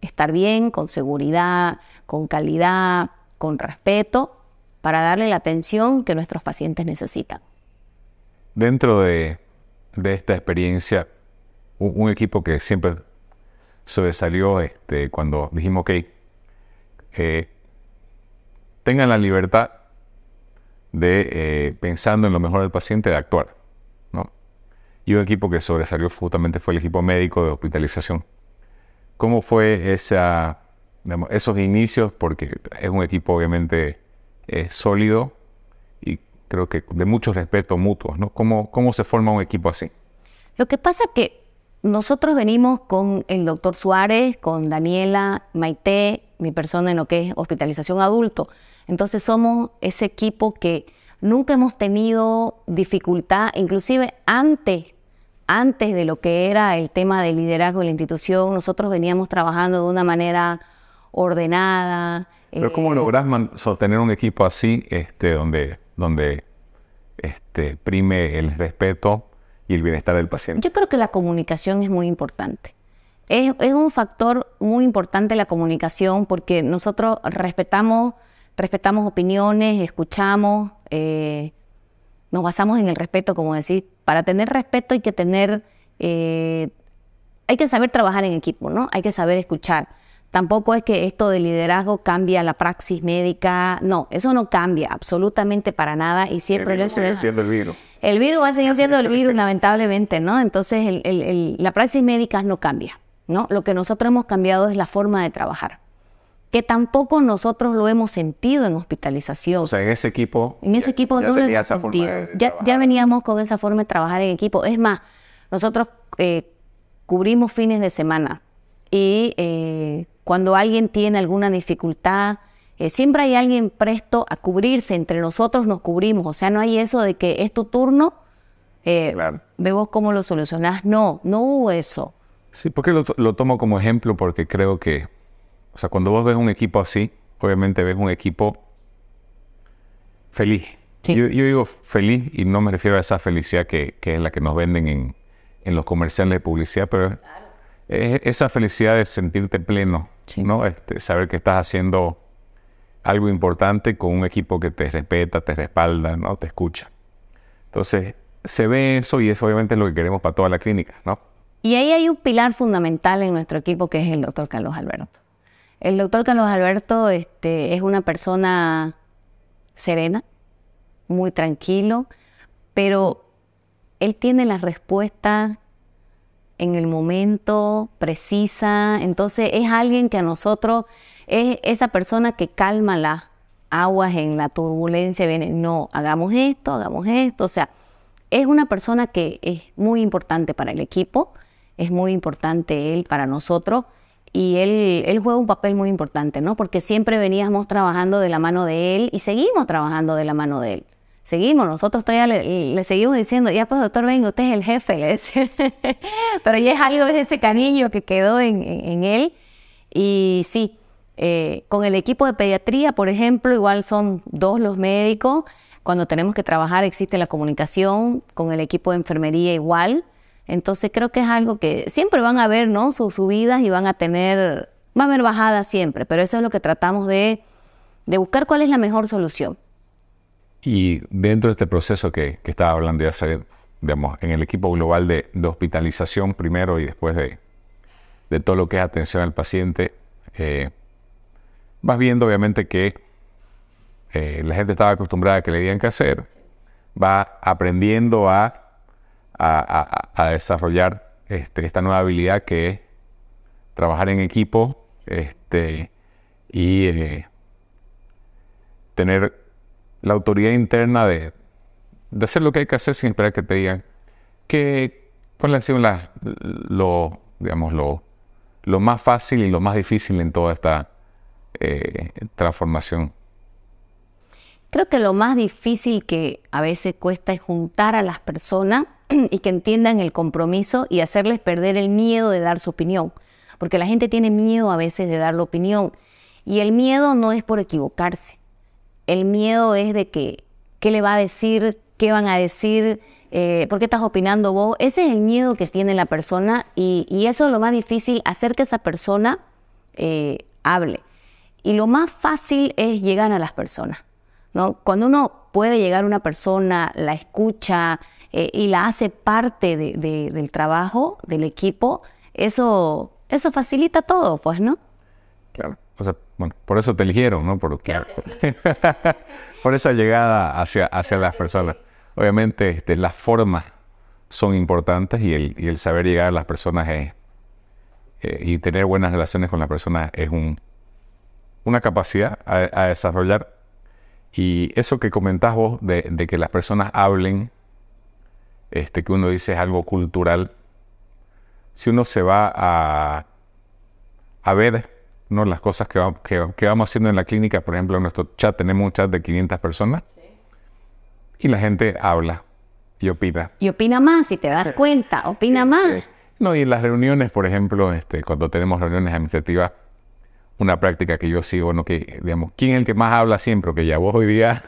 estar bien, con seguridad, con calidad, con respeto, para darle la atención que nuestros pacientes necesitan. Dentro de, esta experiencia, un, equipo que siempre sobresalió este, cuando dijimos, que eh, tengan la libertad de, eh, pensando en lo mejor del paciente, de actuar. ¿no? Y un equipo que sobresalió justamente fue el equipo médico de hospitalización. ¿Cómo fue esa, esos inicios? Porque es un equipo obviamente es sólido y creo que de mucho respeto mutuo, ¿no? ¿Cómo, ¿Cómo se forma un equipo así? Lo que pasa que nosotros venimos con el doctor Suárez, con Daniela, Maite, mi persona en lo que es hospitalización adulto. Entonces somos ese equipo que nunca hemos tenido dificultad, inclusive antes, antes de lo que era el tema del liderazgo de la institución, nosotros veníamos trabajando de una manera ordenada, pero ¿cómo eh, logras sostener un equipo así, este, donde, donde este, prime el respeto y el bienestar del paciente? Yo creo que la comunicación es muy importante. Es, es un factor muy importante la comunicación porque nosotros respetamos, respetamos opiniones, escuchamos, eh, nos basamos en el respeto, como decir, para tener respeto hay que tener, eh, hay que saber trabajar en equipo, ¿no? Hay que saber escuchar. Tampoco es que esto de liderazgo cambia la praxis médica. No, eso no cambia absolutamente para nada y siempre... El sigue siendo el virus. El virus va a seguir siendo el virus, lamentablemente, ¿no? Entonces la praxis médica no cambia, ¿no? Lo que nosotros hemos cambiado es la forma de trabajar que tampoco nosotros lo hemos sentido en hospitalización. O sea, en ese equipo. En ese equipo no lo hemos sentido. Ya, ya, veníamos con esa forma de trabajar en equipo. Es más, nosotros eh, cubrimos fines de semana y eh, cuando alguien tiene alguna dificultad, eh, siempre hay alguien presto a cubrirse, entre nosotros nos cubrimos, o sea, no hay eso de que es tu turno, eh, vemos cómo lo solucionás, no, no hubo eso. Sí, porque lo, tomo como ejemplo porque creo que, o sea, cuando vos ves un equipo así, obviamente ves un equipo feliz. Yo, digo feliz y no me refiero a esa felicidad que, es la que nos venden en, en los comerciales de publicidad, pero es esa felicidad de sentirte pleno, ¿no? Este, saber que estás haciendo algo importante con un equipo que te respeta, te respalda, ¿no? Te escucha. Entonces, se ve eso y eso obviamente es lo que queremos para toda la clínica, ¿no? Y ahí hay un pilar fundamental en nuestro equipo que es el doctor Carlos Alberto. El doctor Carlos Alberto este, es una persona serena, muy tranquilo, pero él tiene la respuesta en el momento, precisa. Entonces es alguien que a nosotros es esa persona que calma las aguas en la turbulencia. Viene, no, hagamos esto, hagamos esto. O sea, es una persona que es muy importante para el equipo, es muy importante él para nosotros. Y él, él juega un papel muy importante, ¿no? Porque siempre veníamos trabajando de la mano de él y seguimos trabajando de la mano de él seguimos, nosotros todavía le, seguimos diciendo, ya pues doctor, venga, usted es el jefe, le pero ya es algo de ese cariño que quedó en, él. Y sí, eh, con el equipo de pediatría, por ejemplo, igual son dos los médicos. Cuando tenemos que trabajar existe la comunicación, con el equipo de enfermería igual. Entonces creo que es algo que siempre van a ver, ¿no? Sus subidas y van a tener, va a haber bajadas siempre, pero eso es lo que tratamos de, de buscar cuál es la mejor solución. Y dentro de este proceso que, estaba hablando ya hacer, digamos, en el equipo global de, hospitalización primero y después de, todo lo que es atención al paciente, eh, vas viendo obviamente que eh, la gente estaba acostumbrada a que le digan qué hacer, va aprendiendo a, a, desarrollar este, esta nueva habilidad que es trabajar en equipo este, y eh, tener la autoridad interna de, hacer lo que hay que hacer sin esperar que te digan que, cuál ha sido lo, digamos, lo, lo más fácil y lo más difícil en toda esta, eh, transformación. Creo que lo más difícil que a veces cuesta es juntar a las personas y que entiendan el compromiso y hacerles perder el miedo de dar su opinión. Porque la gente tiene miedo a veces de dar la opinión. Y el miedo no es por equivocarse. El miedo es de que, ¿qué le va a decir? ¿Qué van a decir? Eh, ¿Por qué estás opinando vos? Ese es el miedo que tiene la persona y, eso es lo más difícil, hacer que esa persona eh, hable. Y lo más fácil es llegar a las personas. Cuando uno puede llegar a una persona, la escucha eh, y la hace parte del trabajo, del equipo, eso, eso facilita todo, pues, ¿no? Claro. O sea, bueno, por eso te eligieron, ¿no? Por, por esa llegada hacia, hacia las personas. Obviamente, este, las formas son importantes y el, y el saber llegar a las personas es, eh, y tener buenas relaciones con las personas es un, una capacidad a desarrollar y eso que comentás vos de, que las personas hablen, este, que uno dice es algo cultural, si uno se va a, a ver ¿no? las cosas que, que, vamos haciendo en la clínica, por ejemplo, en nuestro chat tenemos un chat de 500 personas y la gente habla y opina. Y opina más, si te das cuenta, opina más. No, y en las reuniones, por ejemplo, este, cuando tenemos reuniones administrativas, una práctica que yo sigo, bueno, que, digamos, ¿quién es el que más habla siempre? Que ya vos hoy día...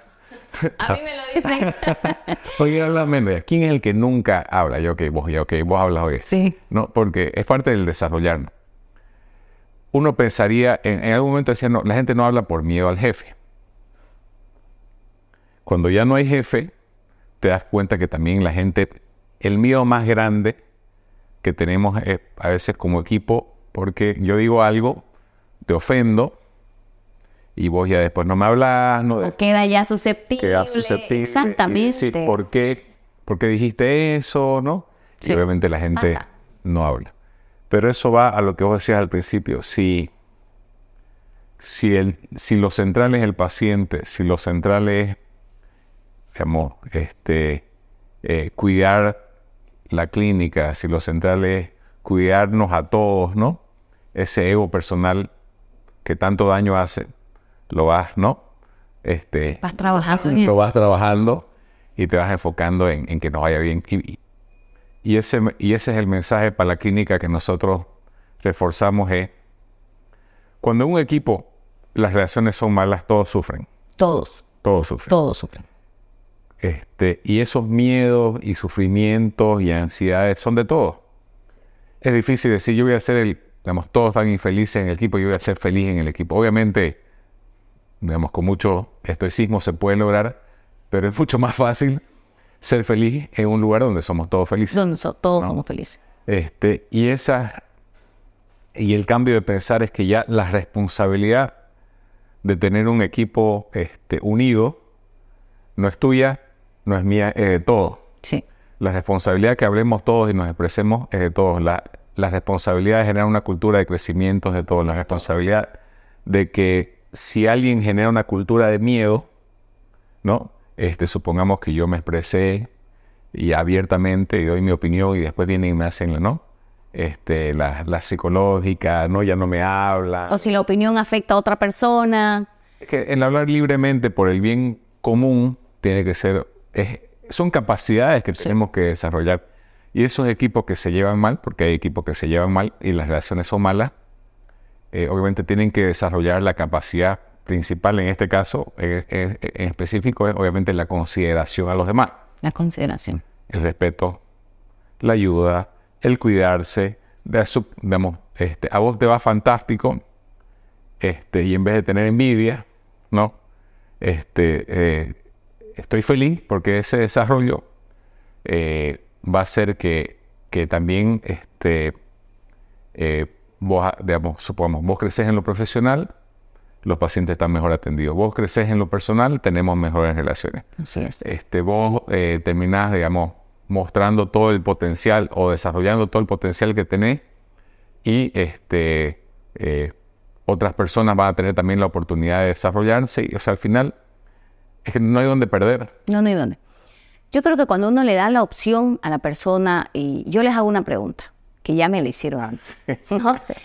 A mí me lo dicen. hoy habla menos. ¿Quién es el que nunca habla? Yo, ok, vos, ya, ok, vos hablas hoy. Sí. ¿No? Porque es parte del desarrollar. Uno pensaría, en, en algún momento decía, no, la gente no habla por miedo al jefe. Cuando ya no hay jefe, te das cuenta que también la gente, el miedo más grande que tenemos es, a veces como equipo, porque yo digo algo te ofendo y vos ya después no me hablas. No, queda ya susceptible. Queda susceptible. Exactamente. Sí, ¿por qué? ¿por qué dijiste eso? ¿No? Y obviamente la gente no habla. Pero eso va a lo que vos decías al principio. Si, si, el, si lo central es el paciente, si lo central es, digamos, este, eh, cuidar la clínica, si lo central es cuidarnos a todos, ¿no? Ese ego personal que tanto daño hace, lo vas, ¿no? Este, vas trabajando. Lo vas trabajando y te vas enfocando en, que nos vaya bien. Y, ese, y ese es el mensaje para la clínica que nosotros reforzamos es, cuando un equipo las relaciones son malas, todos sufren. Todos. Todos sufren. Todos sufren. Este, y esos miedos y sufrimientos y ansiedades son de todos. Es difícil decir, yo voy a ser el digamos, todos están infelices en el equipo y yo voy a ser feliz en el equipo. Obviamente, digamos, con mucho estoicismo se puede lograr, pero es mucho más fácil ser feliz en un lugar donde somos todos felices. Donde todos somos felices. Este, y esa y el cambio de pensar es que ya la responsabilidad de tener un equipo este, unido no es tuya, no es mía, es de todos. Sí. La responsabilidad que hablemos todos y nos expresemos es de todos. La, la responsabilidad de generar una cultura de crecimiento de todos, la responsabilidad de que si alguien genera una cultura de miedo, ¿no? Este, supongamos que yo me expresé y abiertamente y doy mi opinión y después vienen y me hacen, ¿no? Este, la, la psicológica, ¿no? Ya no me habla. O si la opinión afecta a otra persona. Es que el hablar libremente por el bien común tiene que ser, son capacidades que tenemos que desarrollar y esos equipos que se llevan mal, porque hay equipos que se llevan mal y las relaciones son malas, eh, obviamente tienen que desarrollar la capacidad principal en este caso, en específico, es obviamente la consideración a los demás. La consideración. El respeto, la ayuda, el cuidarse, de, digamos, este, a vos te va fantástico, este, y en vez de tener envidia, ¿no? Este, eh, estoy feliz porque ese desarrollo eh, va a ser que, que también este, eh, vos, digamos, supongamos, vos creces en lo profesional, los pacientes están mejor atendidos. Vos creces en lo personal, tenemos mejores relaciones. Este, vos eh, terminás, digamos, mostrando todo el potencial o desarrollando todo el potencial que tenés y este, eh, otras personas van a tener también la oportunidad de desarrollarse. Y, o sea, al final, es que no hay donde perder. No, no hay donde. Yo creo que cuando uno le da la opción a la persona, y yo les hago una pregunta, que ya me la hicieron antes.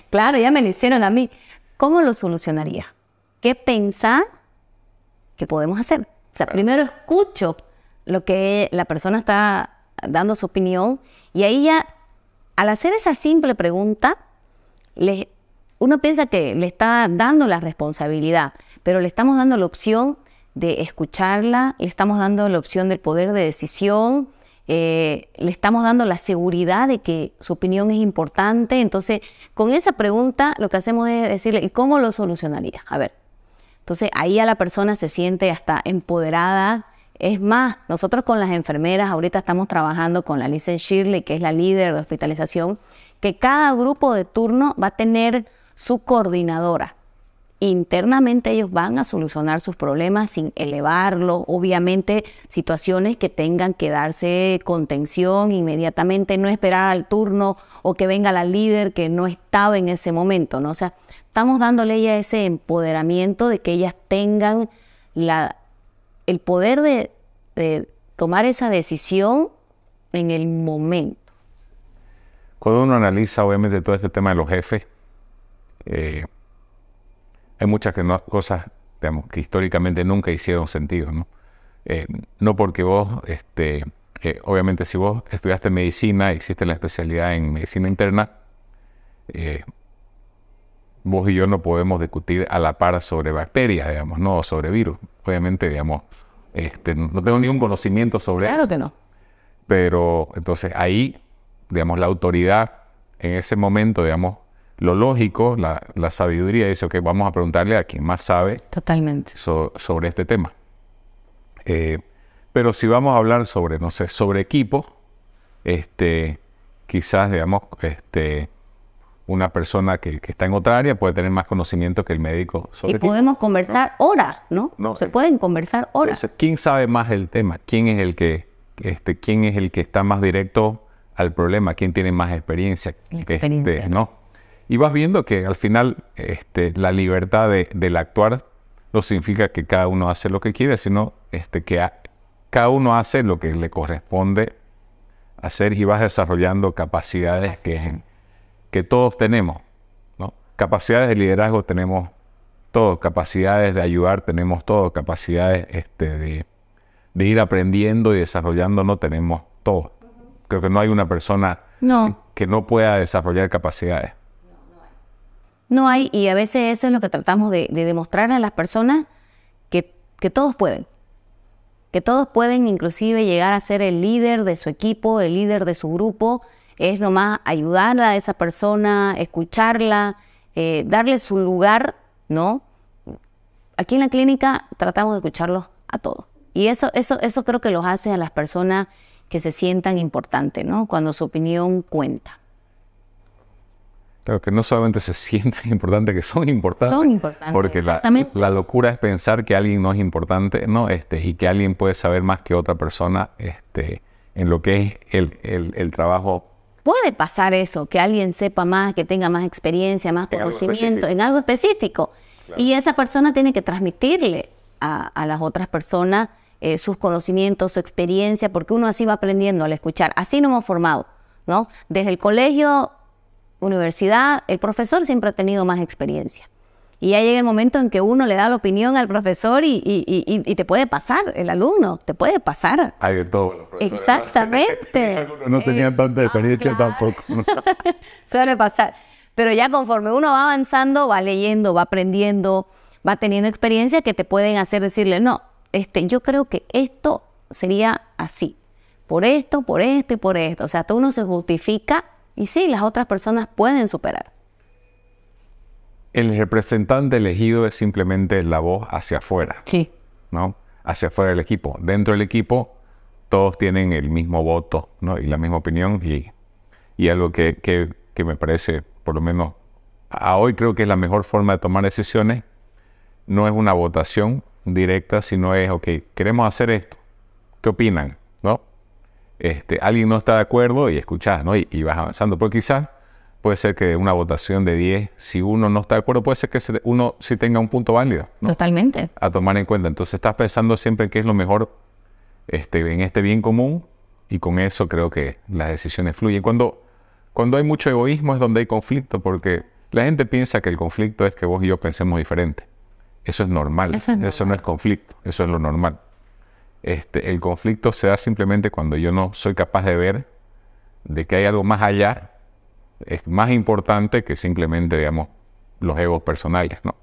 Claro, ya me la hicieron a mí. ¿Cómo lo solucionaría? qué pensar que podemos hacer. O sea, primero escucho lo que la persona está dando su opinión y ahí ya, al hacer esa simple pregunta, uno piensa que le está dando la responsabilidad, pero le estamos dando la opción de escucharla, le estamos dando la opción del poder de decisión, eh, le estamos dando la seguridad de que su opinión es importante. Entonces, con esa pregunta lo que hacemos es decirle, ¿y cómo lo solucionaría? A ver, entonces ahí a la persona se siente hasta empoderada. Es más, nosotros con las enfermeras ahorita estamos trabajando con la Lisa Shirley, que es la líder de hospitalización, que cada grupo de turno va a tener su coordinadora internamente ellos van a solucionar sus problemas sin elevarlo. Obviamente, situaciones que tengan que darse contención inmediatamente, no esperar al turno o que venga la líder que no estaba en ese momento, ¿no? O sea, estamos dándole ella ese empoderamiento de que ellas tengan la, el poder de, tomar esa decisión en el momento. Cuando uno analiza, obviamente, todo este tema de los jefes, eh, hay muchas que cosas digamos, que históricamente nunca hicieron sentido, ¿no? Eh, no porque vos, este, obviamente si vos estudiaste medicina, hiciste la especialidad en medicina interna, eh, vos y yo no podemos discutir a la par sobre bacterias, digamos, no sobre virus. Obviamente, digamos, este, no tengo ningún conocimiento sobre eso. Claro que no. Pero entonces ahí, digamos, la autoridad en ese momento, digamos, lo lógico, la, sabiduría dice, que vamos a preguntarle a quien más sabe Totalmente. sobre este tema. Eh, pero si vamos a hablar sobre, no sé, sobre equipo, este, quizás, digamos, este, una persona que, está en otra área puede tener más conocimiento que el médico sobre Y podemos conversar horas, ¿no? Se pueden conversar horas. ¿Quién sabe más del tema? ¿Quién es el que, este, quién es el que está más directo al problema? ¿Quién tiene más experiencia? experiencia. Este, ¿no? Y vas viendo que al final este, la libertad de, del actuar no significa que cada uno hace lo que quiere, sino este, que cada uno hace lo que le corresponde hacer y vas desarrollando capacidades que, que todos tenemos. ¿no? Capacidades de liderazgo tenemos todos, capacidades de ayudar tenemos todos, capacidades este, de, de, ir aprendiendo y desarrollando no tenemos todos. Creo que no hay una persona que no pueda desarrollar capacidades no hay, y a veces eso es lo que tratamos de, demostrar a las personas, que, todos pueden, que todos pueden inclusive llegar a ser el líder de su equipo, el líder de su grupo, es nomás ayudar a esa persona, escucharla, eh, darle su lugar, ¿no? Aquí en la clínica tratamos de escucharlos a todos. Y eso, eso, eso creo que los hace a las personas que se sientan importantes, ¿no? Cuando su opinión cuenta. Claro, que no solamente se sienten importantes, que son importantes. Son importantes. Porque la, locura es pensar que alguien no es importante, ¿no? Este, y que alguien puede saber más que otra persona este, en lo que es el, el, trabajo. Puede pasar eso, que alguien sepa más, que tenga más experiencia, más conocimiento en algo específico. Y esa persona tiene que transmitirle a, a las otras personas eh, sus conocimientos, su experiencia, porque uno así va aprendiendo al escuchar. Así nos hemos formado, ¿no? Desde el colegio universidad, el profesor siempre ha tenido más experiencia. Y ya llega el momento en que uno le da la opinión al profesor y, te puede pasar, el alumno, te puede pasar. Hay de todo, los profesores. Exactamente. no tenían tanta experiencia tampoco. Suele pasar. Pero ya conforme uno va avanzando, va leyendo, va aprendiendo, va teniendo experiencia que te pueden hacer decirle, no, este, yo creo que esto sería así. Por esto, por esto y por esto. O sea, todo uno se justifica y sí, las otras personas pueden superar. El representante elegido es simplemente la voz hacia afuera. Sí. ¿No? Hacia afuera del equipo. Dentro del equipo, todos tienen el mismo voto, ¿no? Y la misma opinión. Y, y algo que, que, que me parece, por lo menos a hoy creo que es la mejor forma de tomar decisiones, no es una votación directa, sino es, ok, queremos hacer esto. ¿Qué opinan? Este, alguien no está de acuerdo y escuchás, ¿no? Y, vas avanzando. Porque quizás puede ser que una votación de 10, si uno no está de acuerdo, puede ser que uno sí tenga un punto válido. Totalmente. A tomar en cuenta. Entonces estás pensando siempre en qué es lo mejor este, en este bien común y con eso creo que las decisiones fluyen. Cuando, cuando hay mucho egoísmo es donde hay conflicto, porque la gente piensa que el conflicto es que vos y yo pensemos diferente. Eso es normal. Eso, no es conflicto, eso es lo normal. Este, el conflicto se da simplemente cuando yo no soy capaz de ver de que hay algo más allá, es más importante que simplemente, digamos, los egos personales, ¿no?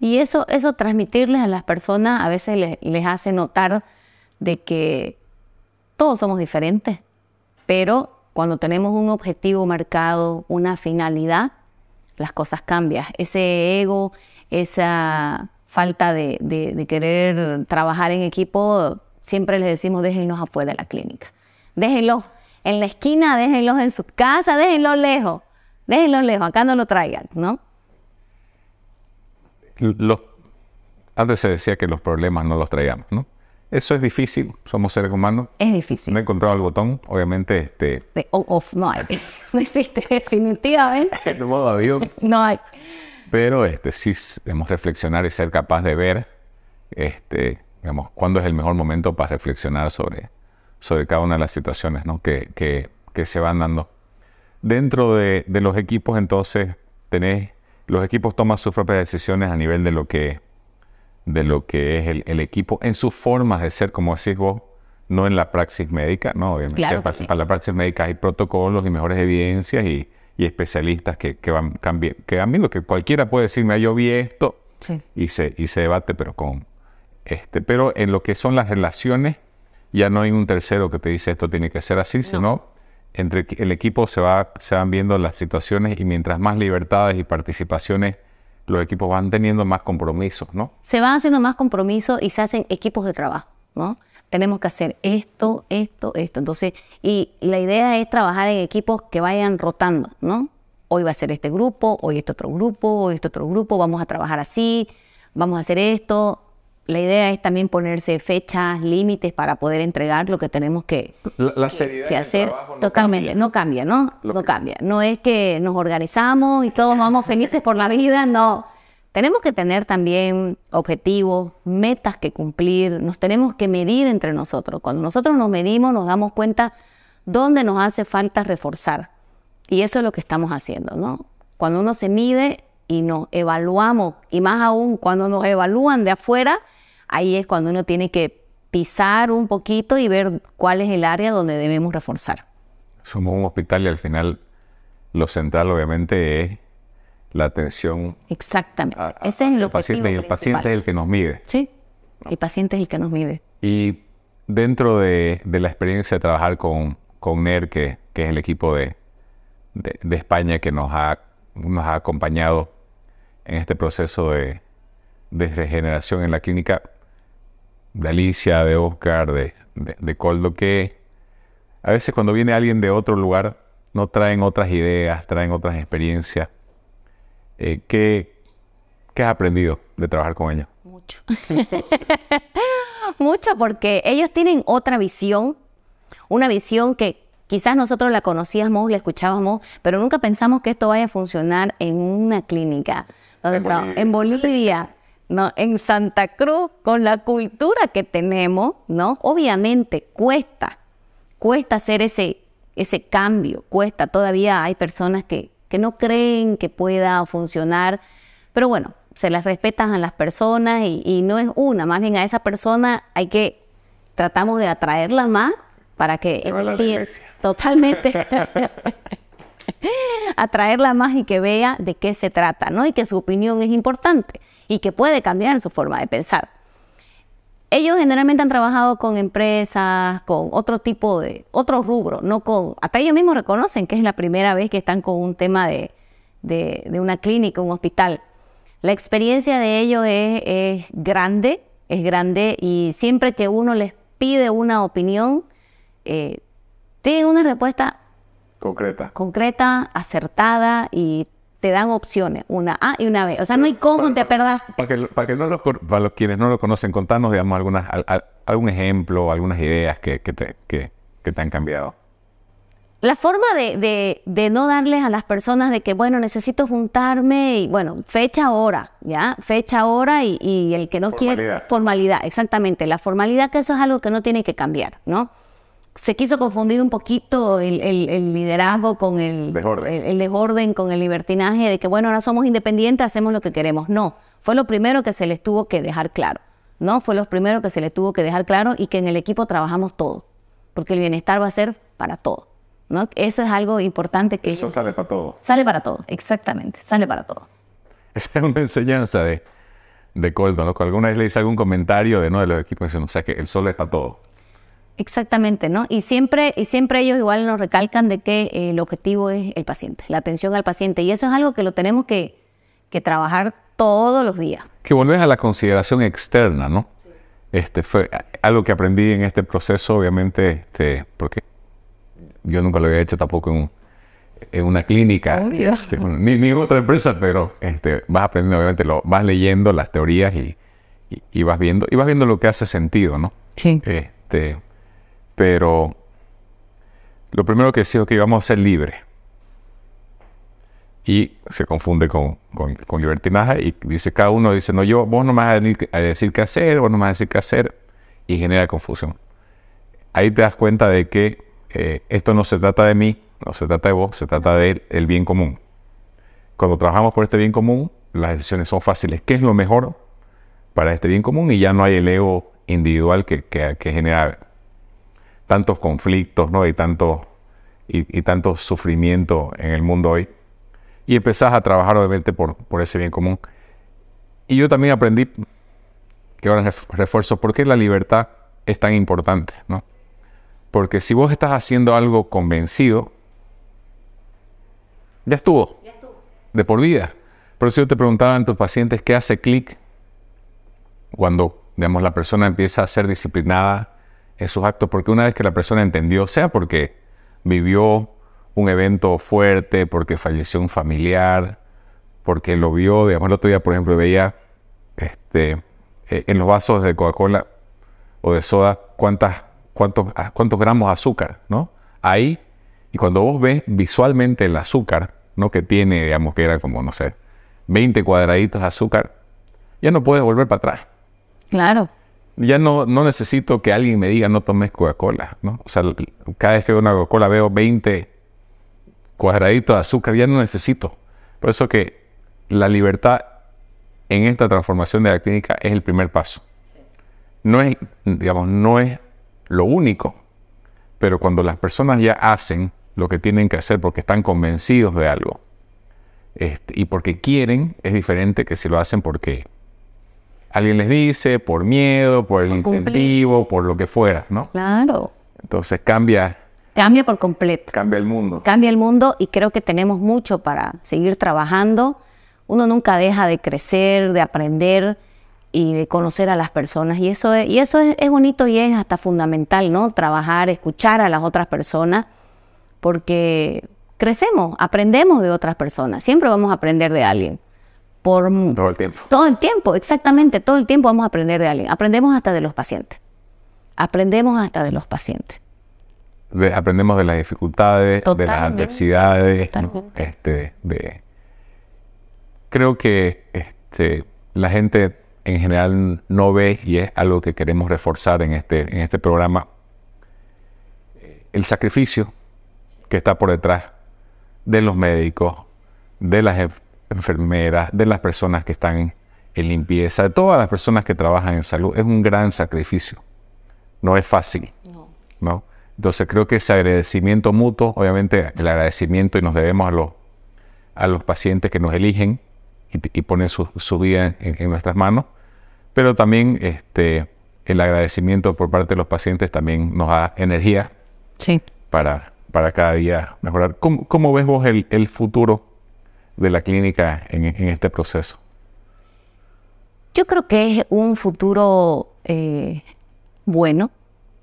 Y eso, eso transmitirles a las personas a veces les, les hace notar de que todos somos diferentes, pero cuando tenemos un objetivo marcado, una finalidad, las cosas cambian. Ese ego, esa falta de, querer trabajar en equipo, siempre les decimos déjenlos afuera de la clínica. Déjenlos en la esquina, déjenlos en su casa, déjenlos lejos. Déjenlos lejos, acá no lo traigan, ¿no? antes se decía que los problemas no los traíamos, ¿no? Eso es difícil, somos seres humanos. Es difícil. No he encontrado el botón, obviamente. Este... De off, no hay. No existe, definitivamente. el modo avión. No hay. Pero este, sí debemos reflexionar y ser capaz de ver este, digamos, cuándo es el mejor momento para reflexionar sobre, sobre cada una de las situaciones ¿no? que, que, que, se van dando. Dentro de, de, los equipos, entonces, tenés, los equipos toman sus propias decisiones a nivel de lo que de lo que es el, equipo en sus formas de ser, como decís vos, no en la praxis médica, ¿no? Obviamente para, la praxis médica hay protocolos y mejores evidencias y, especialistas que, van cambiando, que cualquiera puede decirme, yo vi esto y, se, y se debate, pero con este, pero en lo que son las relaciones, ya no hay un tercero que te dice esto tiene que ser así, sino entre el equipo se, va, se van viendo las situaciones y mientras más libertades y participaciones los equipos van teniendo más compromisos, ¿no? Se van haciendo más compromisos y se hacen equipos de trabajo, ¿no? Tenemos que hacer esto, esto, esto. Entonces, y la idea es trabajar en equipos que vayan rotando, ¿no? Hoy va a ser este grupo, hoy este otro grupo, hoy este otro grupo, vamos a trabajar así, vamos a hacer esto. La idea es también ponerse fechas, límites para poder entregar lo que tenemos que, la, seriedad que hacer. Totalmente, no cambia, ¿no? no cambia. No es que nos organizamos y todos vamos felices por la vida, no. Tenemos que tener también objetivos, metas que cumplir, nos tenemos que medir entre nosotros. Cuando nosotros nos medimos nos damos cuenta dónde nos hace falta reforzar. Y eso es lo que estamos haciendo, ¿no? Cuando uno se mide y nos evaluamos, y más aún cuando nos evalúan de afuera, ahí es cuando uno tiene que pisar un poquito y ver cuál es el área donde debemos reforzar. Somos un hospital y al final lo central obviamente es la atención. Exactamente. Ese es el paciente y el paciente es el que nos mide. Sí, el paciente es el que nos mide. Y dentro de, la experiencia de trabajar con, con NER, que, es el equipo de, de, España que nos ha, nos ha acompañado en este proceso de, de regeneración en la clínica, de Alicia, de Oscar, de, de, Coldo, que a veces cuando viene alguien de otro lugar, no traen otras ideas, traen otras experiencias. Eh, ¿qué, has aprendido de trabajar con ellos? Mucho. Mucho porque ellos tienen otra visión, una visión que quizás nosotros la conocíamos, la escuchábamos, pero nunca pensamos que esto vaya a funcionar en una clínica. en Bolivia ¿no? En Santa Cruz, con la cultura que tenemos, ¿no? Obviamente cuesta, cuesta hacer ese, ese cambio, cuesta. Todavía hay personas que, que no creen que pueda funcionar, pero bueno, se las respetan a las personas y, no es una, más bien a esa persona hay que, tratamos de atraerla más para que entienda totalmente atraerla más y que vea de qué se trata, ¿no? Y que su opinión es importante y que puede cambiar su forma de pensar. Ellos generalmente han trabajado con empresas, con otro tipo de, otro rubro, no con, hasta ellos mismos reconocen que es la primera vez que están con un tema de, una clínica, un hospital. La experiencia de ellos es, grande, es grande y siempre que uno les pide una opinión, eh, tienen una respuesta concreta, concreta, acertada y te dan opciones, una A y una B. O sea, no hay cómo te perdas. Para, que, para, que no los, para los quienes no lo conocen, contanos, digamos, algunas, algún ejemplo, algunas ideas que, que, te, que, te han cambiado. La forma de, de, no darles a las personas de que, bueno, necesito juntarme y, bueno, fecha, hora, ¿ya? Fecha, hora y, y el que no quiere... Formalidad, exactamente. La formalidad, que eso es algo que no tiene que cambiar, ¿no? Se quiso confundir un poquito el, el- el liderazgo con el Desorden. el- el desorden, con el libertinaje de que, bueno, ahora somos independientes, hacemos lo que queremos. No, fue lo primero que se les tuvo que dejar claro. No, fue lo primero que se les tuvo que dejar claro y que en el equipo trabajamos todo, porque el bienestar va a ser para todo. ¿no? Eso es algo importante que Eso ellos- sale para todo. sale para todo, exactamente, sale para todo. Esa es una enseñanza de, de Colton, ¿no? Que alguna vez le hice algún comentario de, ¿no? de los equipos diciendo, o sea, que el sol es para todo. Exactamente, ¿no? Y siempre, y siempre ellos igual nos recalcan de que eh, el objetivo es el paciente, la atención al paciente. Y eso es algo que lo tenemos que, que trabajar todos los días. Que volvés a la consideración externa, ¿no? Este fue algo que aprendí en este proceso, obviamente, este, porque yo nunca lo había hecho tampoco en, en una clínica, Obvio. este, bueno, ni, ni en otra empresa, pero este, vas aprendiendo, obviamente, lo, vas leyendo las teorías y, y- y vas viendo, y vas viendo lo que hace sentido, ¿no? Sí. Este, pero lo primero que decía es que íbamos a ser libres. Y se confunde con, con, libertinaje y dice, cada uno dice, no, yo, vos no me vas a, decir qué hacer, vos no me vas a decir qué hacer, y genera confusión. Ahí te das cuenta de que eh, esto no se trata de mí, no se trata de vos, se trata del el bien común. Cuando trabajamos por este bien común, las decisiones son fáciles. ¿Qué es lo mejor para este bien común? Y ya no hay el ego individual que, que, que genera tantos conflictos ¿no? y, tanto, y, y tanto sufrimiento en el mundo hoy. Y empezás a trabajar obviamente por, por ese bien común. Y yo también aprendí, que ahora ref- refuerzo, por qué la libertad es tan importante. ¿no? Porque si vos estás haciendo algo convencido, ya estuvo. De por vida. Por eso yo te preguntaba en tus pacientes qué hace clic cuando, digamos, la persona empieza a ser disciplinada en sus actos, porque una vez que la persona entendió, sea porque vivió un evento fuerte, porque falleció un familiar, porque lo vio, digamos, el otro día, por ejemplo, veía este, eh, en los vasos de Coca-Cola o de soda cuántas, cuántos, ah, cuántos gramos de azúcar, ¿no? Ahí, y cuando vos ves visualmente el azúcar, ¿no? Que tiene, digamos, que era como, no sé, 20 cuadraditos de azúcar, ya no puedes volver para atrás Claro. Ya no, no necesito que alguien me diga no tomes Coca-Cola, ¿no? O sea, cada vez que veo una Coca-Cola veo 20 cuadraditos de azúcar, ya no necesito. Por eso que la libertad en esta transformación de la clínica es el primer paso. No es, digamos, no es lo único, pero cuando las personas ya hacen lo que tienen que hacer porque están convencidos de algo este, y porque quieren, es diferente que si lo hacen porque alguien les dice, por miedo, por el Por cumplir. incentivo, por lo que fuera, ¿no? Claro. Entonces cambia, Cambia por completo. cambia el mundo. Cambia el mundo y creo que tenemos mucho para seguir trabajando. Uno nunca deja de crecer, de aprender y de conocer a las personas. Y eso es, y eso es, es bonito y es hasta fundamental, ¿no? Trabajar, escuchar a las otras personas, porque crecemos, aprendemos de otras personas. Siempre vamos a aprender de alguien. Por Todo el tiempo. todo el tiempo, exactamente, todo el tiempo vamos a aprender de alguien. Aprendemos hasta de los pacientes. Aprendemos hasta de los pacientes. De- aprendemos de las dificultades, de las adversidades. ¿no? Este, de... Creo que este, la gente en general no ve, y es algo que queremos reforzar en este, en este programa, el sacrificio que está por detrás de los médicos, de las enfermeras, de las personas que están en limpieza, de todas las personas que trabajan en salud. Es un gran sacrificio. No es fácil. ¿no? Entonces creo que ese agradecimiento mutuo, obviamente el agradecimiento y nos debemos a los, a los pacientes que nos eligen y, y ponen su, su vida en, en nuestras manos, pero también este, el agradecimiento por parte de los pacientes también nos da energía Sí. para, para cada día mejorar. ¿Cómo, cómo ves vos el, el futuro de la clínica en, este proceso? Yo creo que es un futuro eh, bueno,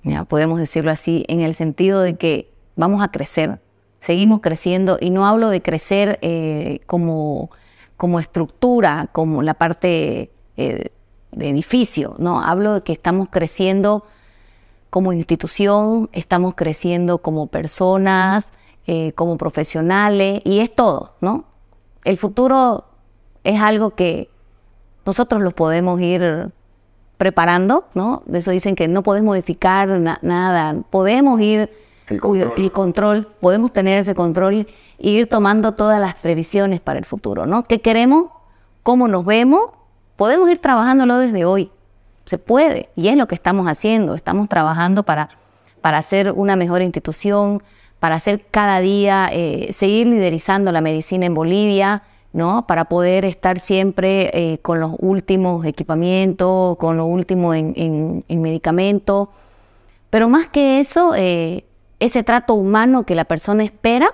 ya podemos decirlo así, en el sentido de que vamos a crecer, seguimos creciendo, y no hablo de crecer eh, como, como estructura, como la parte eh, de edificio, no, hablo de que estamos creciendo como institución, estamos creciendo como personas, como profesionales, y es todo, ¿no? El futuro es algo que nosotros lo podemos ir preparando, ¿no? De eso dicen que no podés modificar nada, podemos ir el control. el control. podemos tener ese control e ir tomando todas las previsiones para el futuro, ¿no? ¿Qué queremos? ¿Cómo nos vemos? Podemos ir trabajándolo desde hoy. Se puede y es lo que estamos haciendo. Estamos trabajando para, para hacer una mejor institución, para hacer cada día, eh, seguir liderizando la medicina en Bolivia, ¿no? Para poder estar siempre eh, con los últimos equipamientos, con lo último en, medicamentos. Pero más que eso, eh, ese trato humano que la persona espera,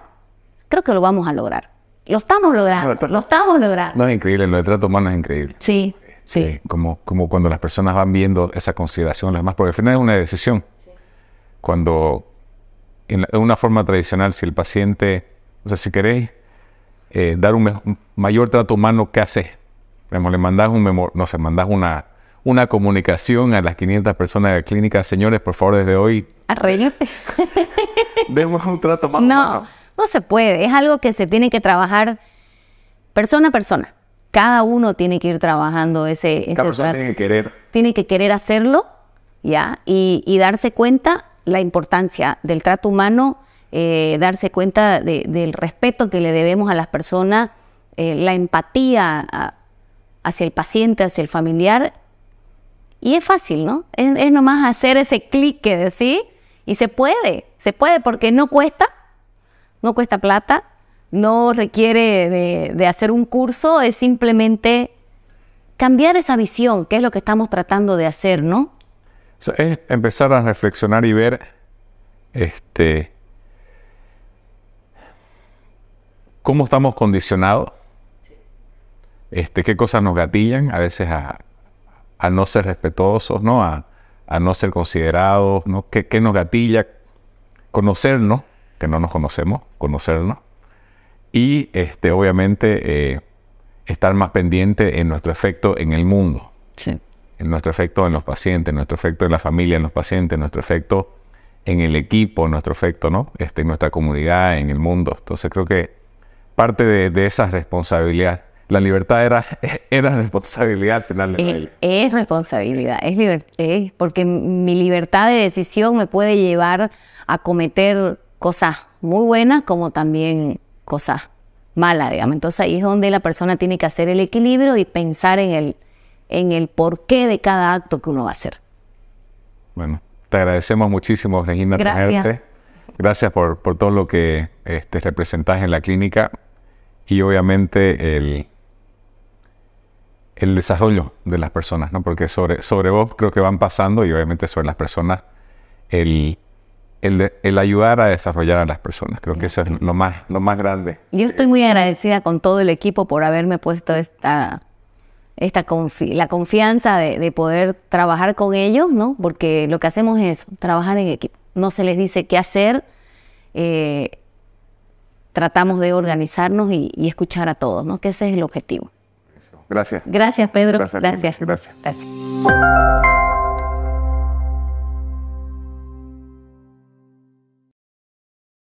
creo que lo vamos a lograr. Lo estamos logrando, lo estamos logrando. No, es increíble, lo de trato humano es increíble. Sí, sí. como, como cuando las personas van viendo esa consideración, además, porque al final es una decisión. Cuando en, una forma tradicional, si el paciente, o sea, si queréis eh, dar un, mayor trato humano, ¿qué haces? Le mandás un no sé, mandás una, una comunicación a las 500 personas de la clínica, señores, por favor, desde hoy. A reírte. Demos un trato más no, humano. No se puede, es algo que se tiene que trabajar persona a persona. Cada uno tiene que ir trabajando ese, Cada persona tiene que querer. Tiene que querer hacerlo, ¿ya? Y, y darse cuenta la importancia del trato humano, eh, darse cuenta del respeto que le debemos a las personas, eh, la empatía hacia el paciente, hacia el familiar. Y es fácil, ¿no? Es, nomás hacer ese clic que decir y se puede, se puede porque no cuesta, no cuesta plata, no requiere de, de hacer un curso, es simplemente cambiar esa visión, que es lo que estamos tratando de hacer, ¿no? Es empezar a reflexionar y ver este, cómo estamos condicionados, este, qué cosas nos gatillan a veces a, no ser respetuosos, ¿no? A, no ser considerados, ¿no? ¿Qué, nos gatilla? Conocernos, que no nos conocemos, conocernos. Y este, obviamente eh, estar más pendiente en nuestro efecto en el mundo. Sí en nuestro efecto en los pacientes, nuestro efecto en la familia, en los pacientes, nuestro efecto en el equipo, nuestro efecto ¿no? este, en nuestra comunidad, en el mundo. Entonces creo que parte de, esa responsabilidad, la libertad era, era responsabilidad al final de es, es responsabilidad, es libertad, porque mi libertad de decisión me puede llevar a cometer cosas muy buenas como también cosas malas, digamos. Entonces ahí es donde la persona tiene que hacer el equilibrio y pensar en el, en el porqué de cada acto que uno va a hacer. Bueno, te agradecemos muchísimo, Regina, Gracias. Gracias por, todo lo que este, representas en la clínica y obviamente el, el desarrollo de las personas, ¿no? Porque sobre, sobre vos creo que van pasando y obviamente sobre las personas el, el, ayudar a desarrollar a las personas. Creo que eso es lo más, lo más grande. Yo estoy muy agradecida con todo el equipo por haberme puesto esta esta la confianza de, poder trabajar con ellos, ¿no? Porque lo que hacemos es trabajar en equipo. No se les dice qué hacer, eh, tratamos de organizarnos y, escuchar a todos, ¿no? Que ese es el objetivo. Gracias. Gracias, Pedro. Gracias. Gracias. Gracias.